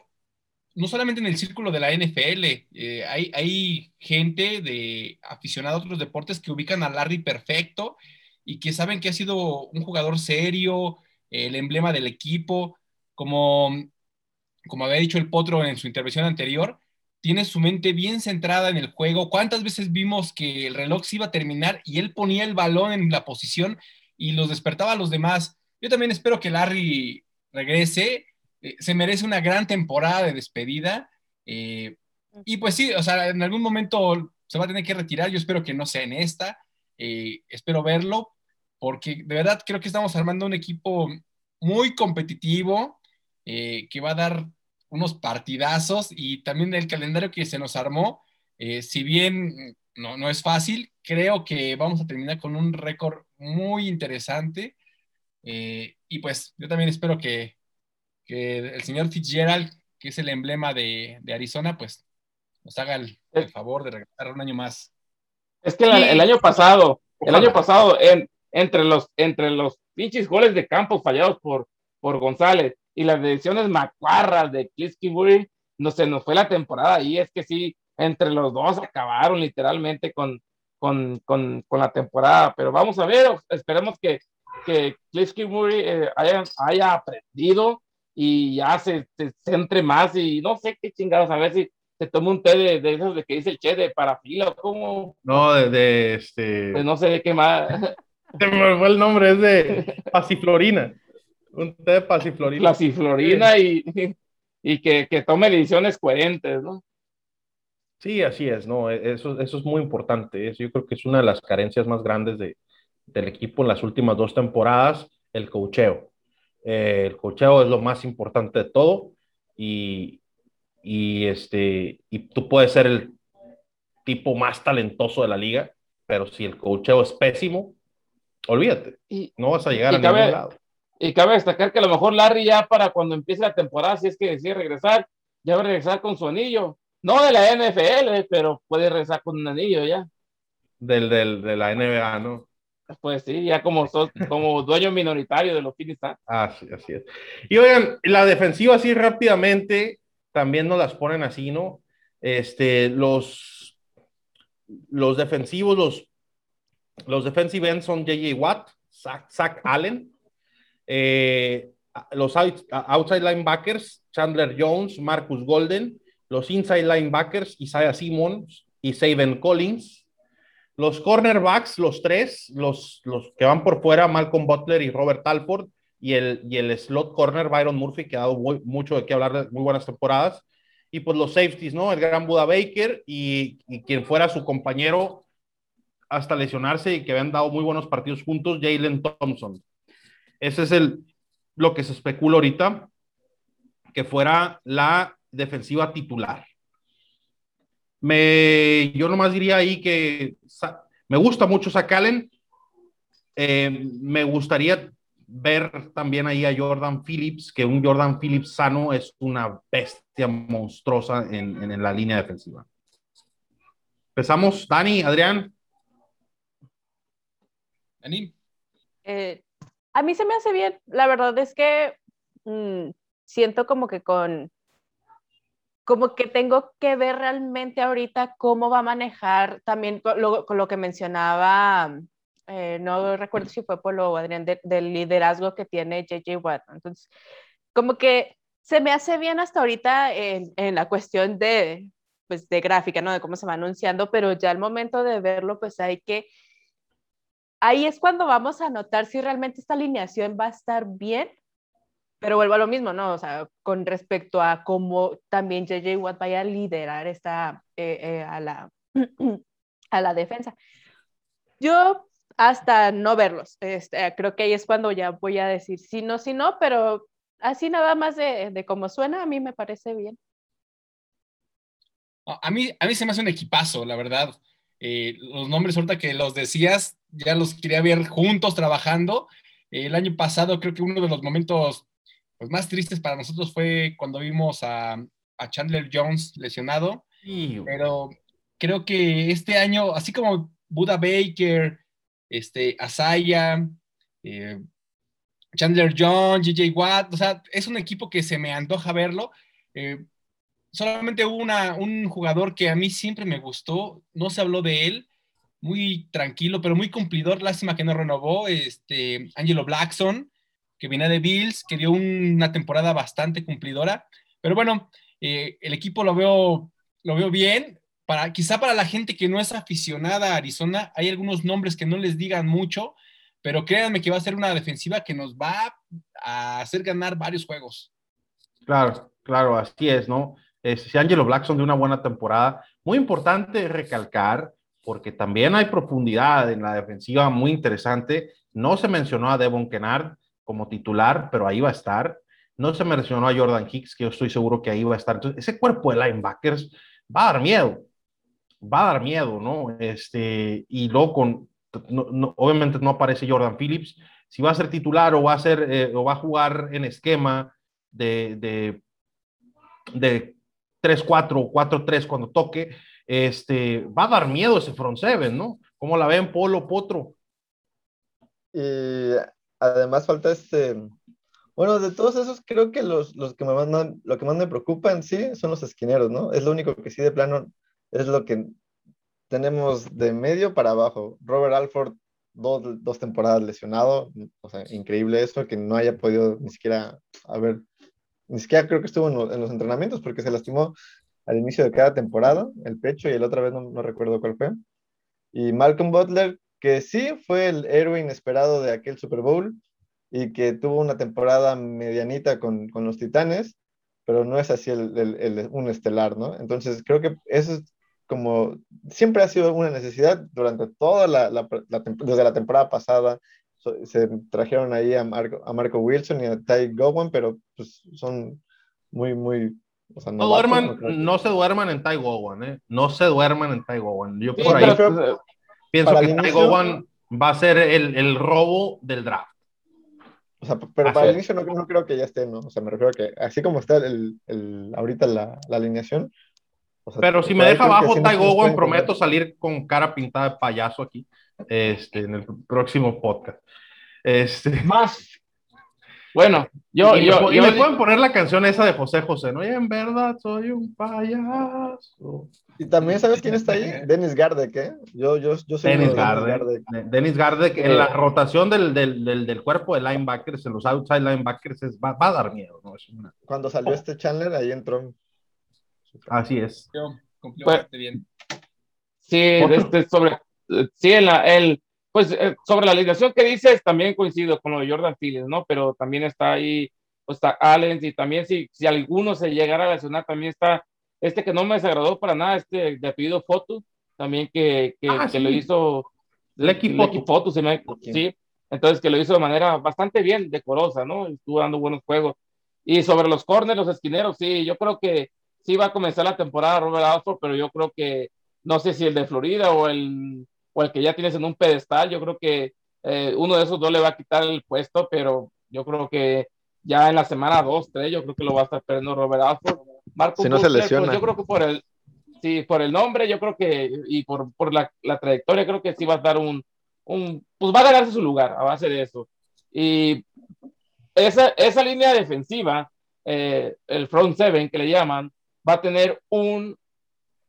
no solamente en el círculo de la NFL, eh, hay, hay gente de aficionados a otros deportes que ubican a Larry perfecto y que saben que ha sido un jugador serio, el emblema del equipo, como, como había dicho el Potro en su intervención anterior, tiene su mente bien centrada en el juego. ¿Cuántas veces vimos que el reloj se iba a terminar y él ponía el balón en la posición y los despertaba a los demás? Yo también espero que Larry regrese. Eh, se merece una gran temporada de despedida. Eh, y pues sí, o sea, en algún momento se va a tener que retirar. Yo espero que no sea en esta. Eh, espero verlo porque de verdad creo que estamos armando un equipo muy competitivo que va a dar unos partidazos y también el calendario que se nos armó, eh, si bien no, no es fácil, creo que vamos a terminar con un récord muy interesante. Eh, y pues yo también espero que, que, el señor Fitzgerald, que es el emblema de, de Arizona, pues nos haga el, el, favor de regresar un año más. Es que el, el año pasado, el año pasado, en, entre los, entre los pinches goles de campo fallados por, por González y las decisiones macuarras de Kingsbury, no se nos fue la temporada y es que sí, entre los dos acabaron literalmente con, con, con, con la temporada, pero vamos a ver, esperemos que, que eh, haya, haya, aprendido y ya se, se, centre más y no sé qué chingados, a ver si se toma un té de, de esos de que dice el che de parafila o como... No, de, de este... Pues no sé de qué más. Se me fue el nombre, es de pasiflorina un té de pasiflorina. Pasiflorina y, y que, que, tome decisiones coherentes, ¿no? Sí, así es, ¿no? E, eso, eso es muy importante. Eso yo creo que es una de las carencias más grandes de, del equipo en las últimas dos temporadas, el cocheo. Eh, el cocheo es lo más importante de todo y, y, este, y tú puedes ser el tipo más talentoso de la liga, pero si el cocheo es pésimo, olvídate, y, no vas a llegar a cabe, ningún lado. Y cabe destacar que a lo mejor Larry ya para cuando empiece la temporada, si es que decide regresar, ya va a regresar con su anillo. No de la NFL, pero puede regresar con un anillo ya. Del, del, de la NBA, ¿no? Pues sí, ya como, como dueño minoritario de los Phoenix Ah, sí, así es. Y oigan, la defensiva así rápidamente, también nos las ponen así, ¿no? Este, los, los defensivos, los, los defensive ends son J.J. Watt, Zach, Zach Allen, eh, los outside linebackers, Chandler Jones, Marcus Golden, los inside linebackers, Isaiah Simmons y Saben Collins, los cornerbacks, los tres, los, los que van por fuera, Malcolm Butler y Robert Alford, y el, y el slot corner Byron Murphy, que ha dado mucho de qué hablar muy buenas temporadas, y pues los safeties, ¿no? El gran Buda Baker y, y quien fuera su compañero hasta lesionarse y que habían dado muy buenos partidos juntos, Jalen Thompson. Ese es el, lo que se especula ahorita, que fuera la defensiva titular. Me, yo nomás diría ahí que me gusta mucho Sakalen. Eh, me gustaría ver también ahí a Jordan Phillips, que un Jordan Phillips sano es una bestia monstruosa en, en, la línea defensiva. Empezamos, Dani, Adrián. Dani. Eh, a mí se me hace bien, la verdad es que mm, siento como que con, como que tengo que ver realmente ahorita cómo va a manejar también con lo, con lo que mencionaba eh, no recuerdo si fue Polo o Adrián, del liderazgo que tiene JJ Watt. Entonces, como que se me hace bien hasta ahorita en, en, la cuestión de, pues, de gráfica, ¿no? De cómo se va anunciando, pero ya al momento de verlo, pues hay que... Ahí es cuando vamos a notar si realmente esta alineación va a estar bien, pero vuelvo a lo mismo, ¿no? O sea, con respecto a cómo también JJ Watt vaya a liderar esta, eh, eh, a, la, a la defensa. Yo hasta no verlos. Este, creo que ahí es cuando ya voy a decir sí, no, sí, no, pero así nada más de, de cómo suena, a mí me parece bien. A mí, a mí se me hace un equipazo, la verdad. Eh, los nombres ahorita que los decías, ya los quería ver juntos trabajando. el año pasado creo que uno de los momentos pues, más tristes para nosotros fue cuando vimos a, a Chandler Jones lesionado. Pero creo que este año, así como Buda Baker, este, Asaya, eh, Chandler John, GJ Watt, o sea, es un equipo que se me antoja verlo. Eh, solamente hubo una, un jugador que a mí siempre me gustó, no se habló de él, muy tranquilo, pero muy cumplidor, lástima que no renovó, este, Angelo Blackson, que viene de Bills, que dio una temporada bastante cumplidora, pero bueno, eh, el equipo lo veo, lo veo bien, quizá para la gente que no es aficionada a Arizona, hay algunos nombres que no les digan mucho, pero créanme que va a ser una defensiva que nos va a hacer ganar varios juegos. Claro, claro, así es, ¿no? Si Angelo Blackson de una buena temporada. Muy importante recalcar, porque también hay profundidad en la defensiva muy interesante. No se mencionó a Devon Kennard como titular, pero ahí va a estar. No se mencionó a Jordan Hicks, que yo estoy seguro que ahí va a estar. Entonces, ese cuerpo de linebackers va a dar miedo va a dar miedo, ¿no? Este, y luego con, obviamente no aparece Jordan Phillips, si va a ser titular o va a, ser, eh, o va a jugar en esquema de, de, de 3-4 o 4-3 cuando toque, este, va a dar miedo ese front seven, ¿no? ¿Cómo la ven Polo Potro? Y además falta este, bueno, de todos esos creo que los, los que me mandan, lo que más me preocupa en sí son los esquineros, ¿no? Es lo único que sí de plano es lo que tenemos de medio para abajo. Robert Alford, dos, dos temporadas lesionado, o sea, increíble eso, que no haya podido ni siquiera haber, ni siquiera creo que estuvo en, los entrenamientos porque se lastimó al inicio de cada temporada, el pecho, y el otra vez no, recuerdo cuál fue. Y Malcolm Butler, que sí fue el héroe inesperado de aquel Super Bowl y que tuvo una temporada medianita con, con los Titanes, pero no es así el, el, un estelar, ¿no? Entonces creo que eso es como siempre ha sido una necesidad durante toda la, la, desde la temporada pasada. se trajeron ahí a Marco, a Marco Wilson y a Ty Gowan, pero pues son muy, muy. O sea, no, duerman, no, se duerman en Ty Gowan, ¿eh? No se duerman en Ty Gowan. Yo por ahí pienso que Ty Gowan va a ser el, el robo del draft. O sea, pero para el inicio no, no, creo que ya esté, ¿no? O sea, me refiero a que así como está el, el ahorita la, la alineación, pero si me deja abajo Ty Gowan, prometo salir con cara pintada de payaso aquí este, en el próximo podcast. Este... Más. Bueno, yo. Y, yo, me, y me pueden poner la canción esa de José José, ¿no? Y en verdad soy un payaso. Y también, ¿sabes quién está ahí? Dennis Gardek, ¿eh? Yo, yo, yo soy Dennis Gardek. Dennis Gardek, en la rotación del, del, del, del, cuerpo de linebackers, en los outside linebackers, es, va, va, a dar miedo, ¿no? Es una... Cuando salió este Chandler, ahí entró Así es. Pues, bien. Sí, este, sobre, sí, en la, el, pues eh, sobre la alineación que dices, también coincido con lo de Jordan Phillips, ¿no? Pero también está ahí, pues está Allen, y también si, si alguno se llegara a lesionar, también está este que no me desagradó para nada, este de apellido Foto, también que, que, ah, que lo hizo Lecky Foto, se me, sí, entonces que lo hizo de manera bastante bien, decorosa, ¿no? Estuvo dando buenos juegos. Y sobre los corners, los esquineros, sí, yo creo que sí va a comenzar la temporada Robert Alford, pero yo creo que no sé si el de Florida o el, o el que ya tienes en un pedestal, yo creo que eh, uno de esos dos le va a quitar el puesto, pero yo creo que ya en la semana 2, 3, yo creo que lo va a estar perdiendo Robert Alford. Marco si no se pues, lesiona. yo creo que por el, sí, por el nombre, yo creo que, y por, por la, la, trayectoria, creo que sí va a dar un, un, pues va a ganarse su lugar a base de eso. Y esa, esa línea defensiva, eh, el front seven que le llaman, va a tener un,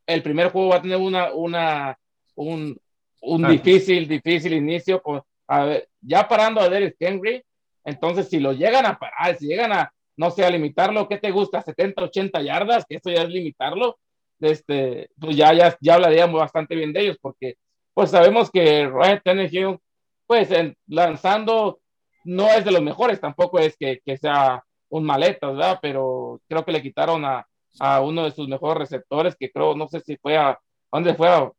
el primer juego va a tener una, una, un, un difícil, difícil inicio. Con, a ver, ya parando a Derek Henry, entonces si lo llegan a parar, si llegan a, no sé, a limitarlo, ¿qué te gusta? 70, 80 yardas, que eso ya es limitarlo, este, pues ya, ya, ya hablaríamos bastante bien de ellos, porque pues sabemos que Ryan Tannehill, pues lanzando no es de los mejores, tampoco es que, que sea un maletas, ¿verdad? Pero creo que le quitaron a, a, uno de sus mejores receptores, que creo, no sé si fue a, ¿dónde fue? A,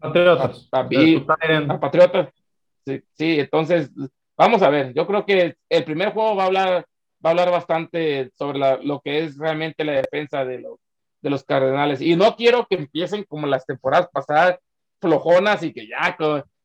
Patriotas. A, a, Patriotas. Sí, sí, entonces, vamos a ver, yo creo que el primer juego va a hablar, va a hablar bastante sobre la, lo que es realmente la defensa de los, de los Cardenales. Y no quiero que empiecen como las temporadas pasadas, flojonas y que ya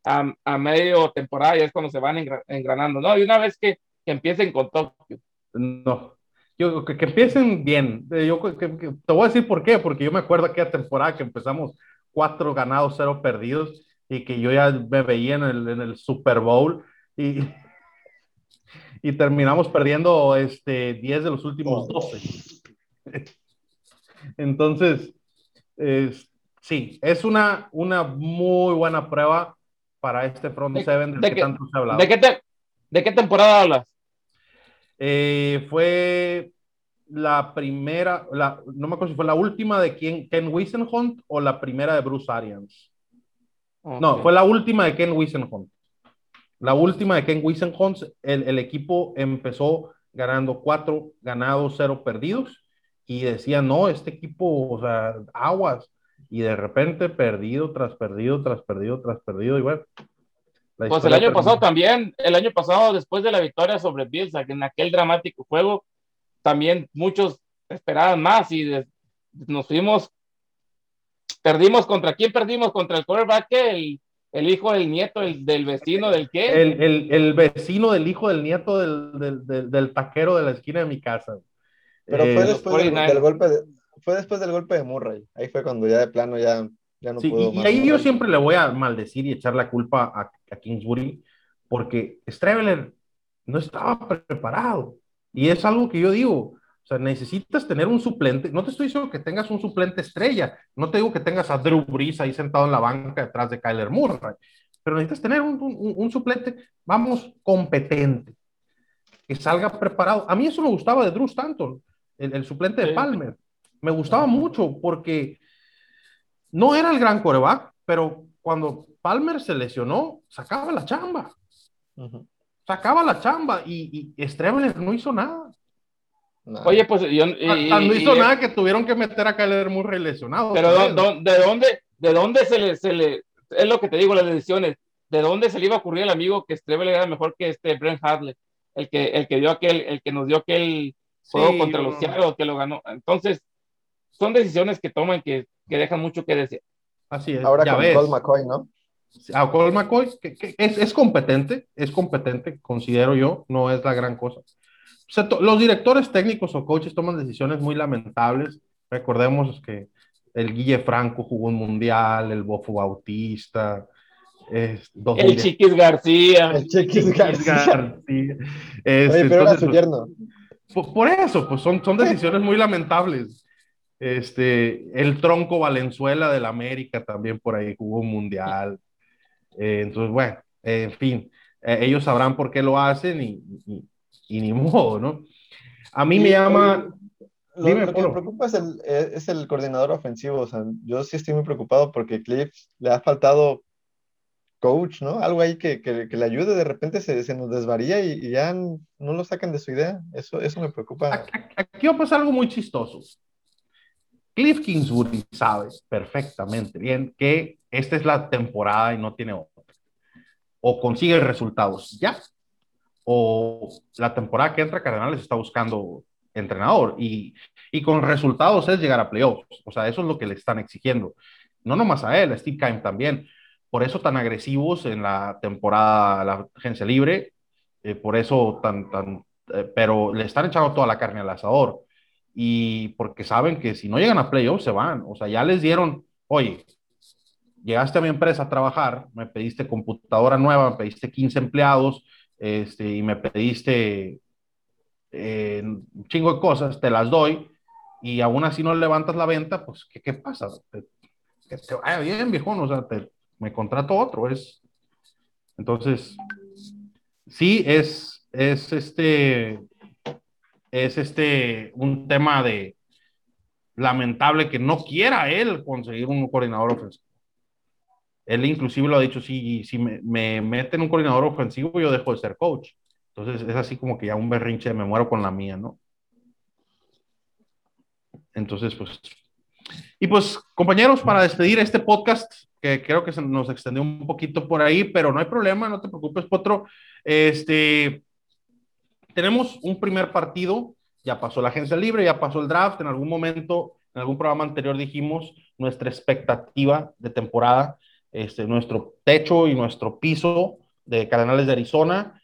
a, a medio temporada ya es cuando se van engranando, ¿no? Y una vez que, que empiecen con Tokio. No, yo que, que empiecen bien. Eh, yo que, te voy a decir por qué, porque yo me acuerdo aquella temporada que empezamos cuatro ganados, cero perdidos, y que yo ya me veía en el, en el Super Bowl y, y terminamos perdiendo este, 10 de los últimos 12. Entonces, es, sí, es una, una muy buena prueba para este front seven del de que, tanto se ha hablado. ¿De qué, te, ¿De qué temporada hablas? Eh, fue la primera, la, no me acuerdo si fue la última de Ken, Ken Wisenhunt o la primera de Bruce Arians. Okay. No, fue la última de Ken Wisenhunt. La última de Ken Wisenhunt, el, el equipo empezó ganando cuatro ganados, cero perdidos y decía, no, este equipo, o sea, aguas. Y de repente perdido tras perdido, tras perdido, tras perdido, y bueno. Pues el año pasado también, el año pasado, después de la victoria sobre Bills, en aquel dramático juego, también muchos esperaban más y de, nos fuimos, perdimos contra quién perdimos, contra el quarterback, el, el hijo del nieto el, del vecino del qué? El, el, el, vecino del hijo del nieto del, del, del, del taquero de la esquina de mi casa. Pero fue, eh, después del, del, golpe de, fue después del golpe de Murray. Ahí fue cuando ya de plano ya, ya no sí, pudo y, más. Y ahí yo siempre le voy a maldecir y echar la culpa a, a Kingsbury porque Streveler no estaba preparado. Y es algo que yo digo, o sea, necesitas tener un suplente. No te estoy diciendo que tengas un suplente estrella. No te digo que tengas a Drew Brees ahí sentado en la banca detrás de Kyler Murray. Pero necesitas tener un, un, un suplente, vamos, competente. Que salga preparado. A mí eso me gustaba de Drew Stanton el, el suplente de Palmer. Me gustaba mucho porque no era el gran coreback, pero cuando Palmer se lesionó, sacaba la chamba. Uh -huh. Sacaba la chamba y, y Strebler no hizo nada. No. Oye, pues yo, y, no hizo y, nada que tuvieron que meter a Kyler Murray lesionado. Pero ¿de, de dónde, de dónde se le, se le, es lo que te digo, las decisiones, de dónde se le iba a ocurrir al amigo que Strebler era mejor que este Brent Hartley, el que, el que dio aquel, el que nos dio aquel juego sí, contra los Seattle que lo ganó. Entonces, son decisiones que toman que, que dejan mucho que decir. Así es. Ahora ya con ves. Cole McCoy, ¿no? A Cole McCoy, que, que es, es, competente, es competente, considero yo, no es la gran cosa. O sea, los directores técnicos o coaches toman decisiones muy lamentables. Recordemos que el Guille Franco jugó un mundial, el Bofo Bautista, es, el Chiquis García. El Chiquis García. García. Es, Oye, pero entonces, era su yerno. Por, por, eso, pues son, son decisiones muy lamentables. Este, el tronco Valenzuela del América también por ahí jugó un mundial. Eh, entonces, bueno, eh, en fin, eh, ellos sabrán por qué lo hacen y, y, y ni modo, ¿no? A mí y, me llama... Lo, Dime, lo que me preocupa es el, es el coordinador ofensivo. O sea, yo sí estoy muy preocupado porque Cliff le ha faltado coach, ¿no? Algo ahí que, que, que le ayude, de repente se, se nos desvaría y, y, ya no lo sacan de su idea. Eso, eso me preocupa. Aquí va a pasar algo muy chistoso. Cliff Kingsbury sabe perfectamente bien que esta es la temporada y no tiene otra. O consigue resultados ya, o la temporada que entra Cardenales está buscando entrenador y, y con resultados es llegar a playoffs. O sea, eso es lo que le están exigiendo. No nomás a él, a Steve Keim también por eso tan agresivos en la temporada, la agencia libre, eh, por eso tan, tan, eh, pero le están echando toda la carne al asador. Y porque saben que si no llegan a playoffs se van. O sea, ya les dieron, oye, llegaste a mi empresa a trabajar, me pediste computadora nueva, me pediste 15 empleados, este, y me pediste eh, un chingo de cosas, te las doy, y aún así no levantas la venta, pues, ¿qué, qué pasa? que te vaya bien, viejón, o sea, te, me contrato otro, es... Entonces, sí, es, es este, es este, un tema de lamentable que no quiera él conseguir un coordinador ofensivo. Él inclusive lo ha dicho, si, si me, me meten un coordinador ofensivo, yo dejo de ser coach. Entonces es así como que ya un berrinche, me muero con la mía, ¿no? Entonces, pues... Y pues, compañeros, para despedir este podcast, que creo que se nos extendió un poquito por ahí, pero no hay problema, no te preocupes, Potro. Este, tenemos un primer partido, ya pasó la agencia libre, ya pasó el draft, en algún momento, en algún programa anterior dijimos nuestra expectativa de temporada, este, nuestro techo y nuestro piso de Cardenales de Arizona.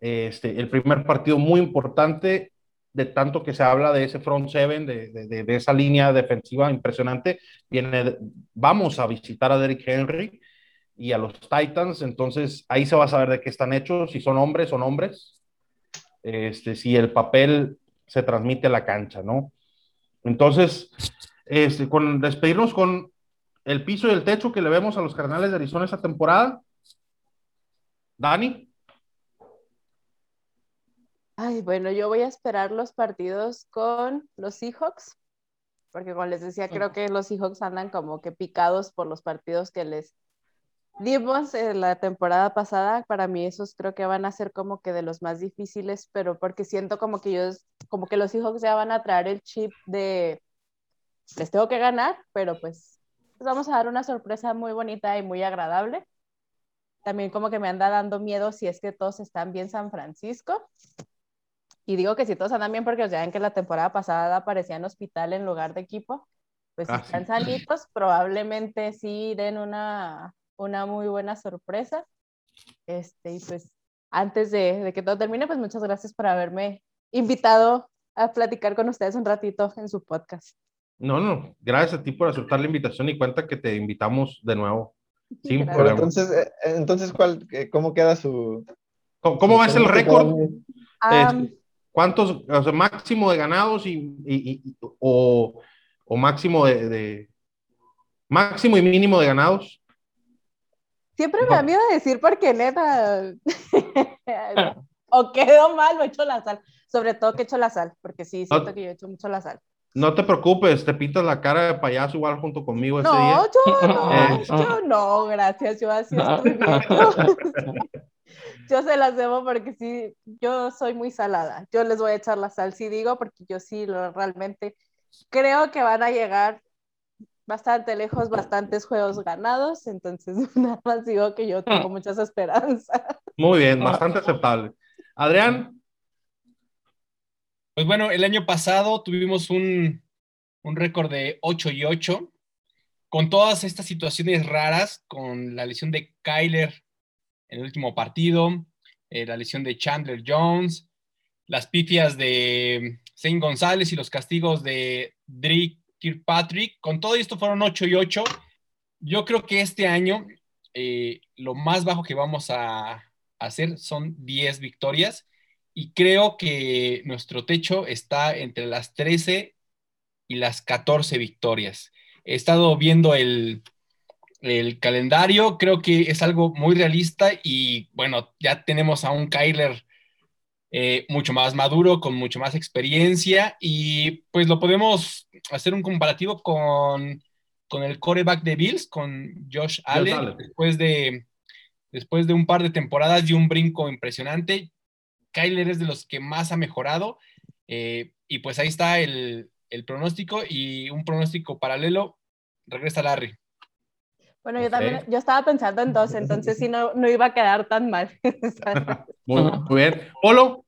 Este, el primer partido muy importante, de tanto que se habla de ese front seven, de, de, esa línea defensiva impresionante, viene, vamos a visitar a Derrick Henry y a los Titans, entonces ahí se va a saber de qué están hechos, si son hombres, son hombres, este, si el papel se transmite a la cancha, ¿no? Entonces, este, con despedirnos con el piso y el techo que le vemos a los Cardenales de Arizona esta temporada. Dani. Ay, bueno, yo voy a esperar los partidos con los Seahawks, porque como les decía, creo que los Seahawks andan como que picados por los partidos que les dimos en la temporada pasada. Para mí esos creo que van a ser como que de los más difíciles, pero porque siento como que ellos, como que los Seahawks ya van a traer el chip de les tengo que ganar, pero pues, pues vamos a dar una sorpresa muy bonita y muy agradable. También como que me anda dando miedo si es que todos están bien San Francisco. Y digo que si todos andan bien porque ya ven que la temporada pasada aparecían hospital en lugar de equipo. Pues si Ah, están sí. sanitos, probablemente sí den una, una muy buena sorpresa. Este, y pues antes de, de que todo termine, pues muchas gracias por haberme invitado a platicar con ustedes un ratito en su podcast. No, no, gracias a ti por aceptar la invitación y cuenta que te invitamos de nuevo. Sin entonces, eh, entonces ¿cuál, ¿cómo queda su... ¿Cómo, cómo va a ser el récord? Este, ¿Cuántos, o sea, máximo de ganados y, y- y- o, o máximo de, de- máximo y mínimo de ganados? Siempre me da miedo decir porque neta, o quedo mal o echo la sal. Sobre todo que echo la sal, porque sí, siento Ah. que yo echo mucho la sal. No te preocupes, te pintas la cara de payaso igual junto conmigo ese No, día. yo no, Eh, yo no, gracias, yo así estoy bien. Yo, yo se las debo porque sí, yo soy muy salada. Yo les voy a echar la sal, sí digo, porque yo sí lo- realmente creo que van a llegar bastante lejos, bastantes juegos ganados, entonces nada más digo que yo tengo muchas esperanzas. Muy bien, bastante aceptable. Adrián, Pues bueno, el año pasado tuvimos un, un récord de 8 y 8, con todas estas situaciones raras, con la lesión de Kyler en el último partido, eh, la lesión de Chandler Jones, las pifias de Zane González y los castigos de Drake Kirkpatrick. Con todo esto fueron 8 y 8. Yo creo que este año eh, lo más bajo que vamos a hacer son 10 victorias y creo que nuestro techo está entre las 13 y las 14 victorias. He estado viendo el, el calendario, creo que es algo muy realista y bueno, ya tenemos a un Kyler eh, mucho más maduro, con mucho más experiencia y pues lo podemos hacer un comparativo con, con el coreback de Bills, con Josh Allen, Allen. después de, después de un par de temporadas y un brinco impresionante. Kyler es de los que más ha mejorado. eh, y pues ahí está el, el pronóstico y un pronóstico paralelo. Regresa Larry. Bueno, yo también, yo estaba pensando en dos, entonces sí no, no iba a quedar tan mal. muy, muy bien. Polo,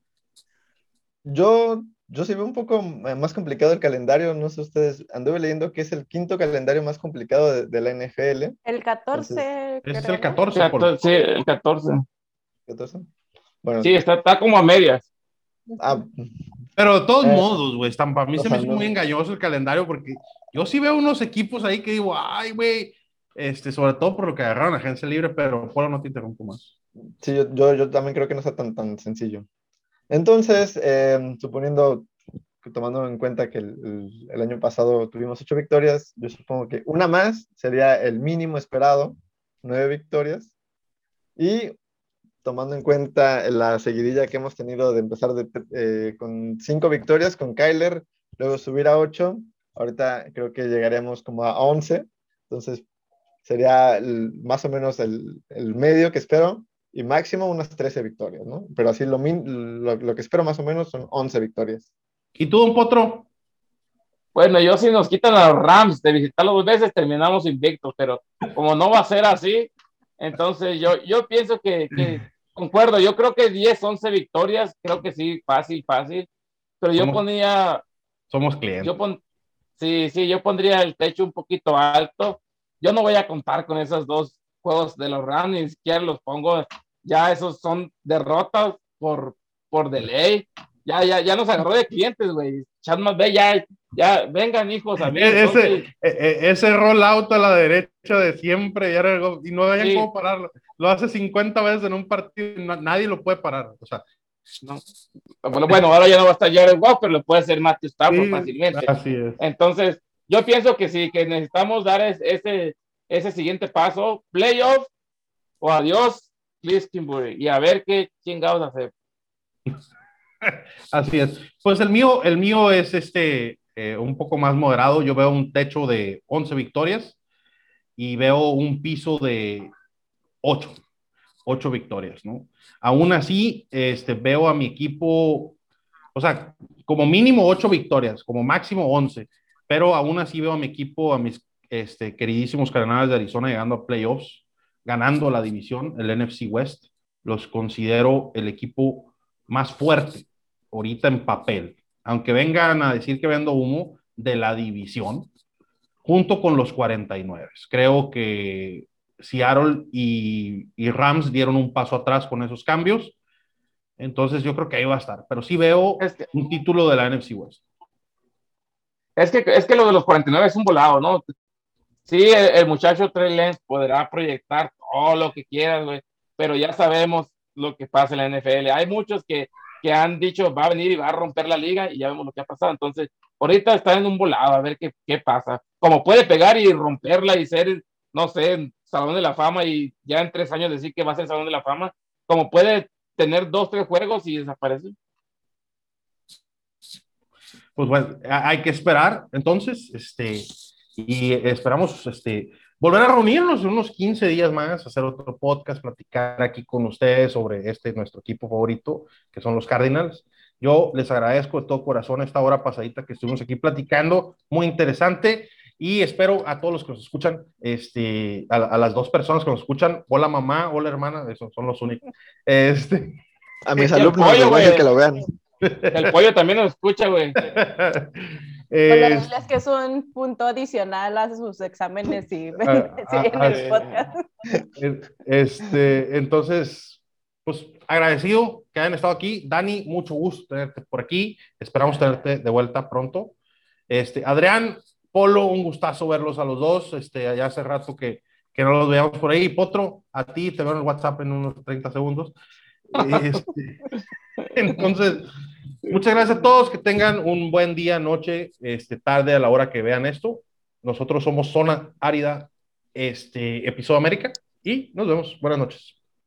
Yo, yo sí veo un poco eh, más complicado el calendario, no sé ustedes, anduve leyendo que es el quinto calendario más complicado de, de la NFL. El 14 Es creo, el ¿no? 14. por- Cator- Sí, el 14. Entonces, bueno, Sí, está, está como a medias. ah, Pero de todos Eh, modos, güey, están- para mí se me hizo no. muy engañoso el calendario porque yo sí veo unos equipos ahí que digo, ay, güey, este, sobre todo por lo que agarraron a agencia libre, pero Polo no te interrumpo más. Sí, yo, yo, yo también creo que no está tan, tan sencillo. Entonces, eh, suponiendo, tomando en cuenta que el, año pasado tuvimos ocho victorias, yo supongo que una más sería el mínimo esperado, nueve victorias. Y tomando en cuenta la seguidilla que hemos tenido de empezar eh, con cinco victorias con Kyler, luego subir a ocho, ahorita creo que llegaremos como a once. Entonces, sería más o menos el medio que espero y máximo unas 13 victorias, ¿no? Pero así lo, min- lo, lo que espero más o menos son 11 victorias. ¿Y tú, Don Potro? Bueno, yo si nos quitan a los Rams de visitarlos dos veces, terminamos invictos, pero como no va a ser así, entonces yo, yo pienso que, que concuerdo, yo creo que 10, 11 victorias, creo que sí, fácil, fácil, pero yo ¿Cómo? ponía, Somos clientes. yo pon, sí, sí, yo pondría el techo un poquito alto, yo no voy a contar con esos dos juegos de los Rams, ni siquiera los pongo, ya esos son derrotas por, por delay, ya, ya, ya nos agarró de clientes, güey, Chad McVay, ya, ya, vengan hijos E- ese, e- e- ese rollout a la derecha de siempre y, no hayan Sí. cómo pararlo. Lo hace 50 veces en un partido na- nadie lo puede parar. O sea, No. Bueno, bueno, ahora ya no va a estar Jared Goff, pero lo puede hacer Matthew Stafford sí, fácilmente. así es. Entonces, yo pienso que sí, que necesitamos dar es- ese, ese siguiente paso, playoff o adiós, Kingsbury, y a ver qué chingados hacer. Así es. Pues el mío, el mío es este eh, un poco más moderado. Yo veo un techo de 11 victorias y veo un piso de 8, 8 victorias, ¿no? Aún así, este, veo a mi equipo, o sea, como mínimo 8 victorias, como máximo 11, pero aún así veo a mi equipo, a mis este, queridísimos Cardenales de Arizona llegando a playoffs, ganando la división, el NFC West. Los considero el equipo más fuerte ahorita en papel, aunque vengan a decir que vendo humo de la división, junto con los 49. Creo que Seattle y, y Rams dieron un paso atrás con esos cambios, entonces yo creo que ahí va a estar, pero sí veo Es que, un título de la NFC West. es que, es que lo de los 49 es un volado, ¿no? Sí, el, muchacho Trey Lance podrá proyectar todo lo que quieras, güey, pero ya sabemos lo que pasa en la NFL. Hay muchos que, que han dicho va a venir y va a romper la liga y ya vemos lo que ha pasado. Entonces, ahorita está en un volado a ver qué, qué pasa. Como puede pegar y romperla y ser, no sé, Salón de la Fama y ya en tres años decir que va a ser Salón de la Fama, como puede tener dos, tres juegos y desaparece. Pues bueno, hay que esperar entonces, este, y esperamos, este, volver a reunirnos en unos 15 días más, hacer otro podcast, platicar aquí con ustedes sobre este, nuestro equipo favorito, que son los Cardinals. Yo les agradezco de todo corazón esta hora pasadita que estuvimos aquí platicando, muy interesante, y espero a todos los que nos escuchan, este, a, a las dos personas que nos escuchan, hola mamá, hola hermana, esos son los únicos, este, A mis alumnos pollo, que lo vean. El pollo también nos escucha, güey. Eh, es que es un punto adicional a sus exámenes y Ah, sí, en ah, el ah, podcast. Eh, Este, entonces, pues agradecido que hayan estado aquí. Dani, mucho gusto tenerte por aquí. Esperamos tenerte de vuelta pronto. Este, Adrián, Polo, un gustazo verlos a los dos. Este, allá hace rato que, que no los veíamos por ahí. Potro, a ti te veo en el WhatsApp en unos 30 segundos. Este, entonces, muchas gracias a todos. Que tengan un buen día, noche, este, tarde a la hora que vean esto. Nosotros somos Zona Árida, este, Episodio América, y nos vemos. Buenas noches.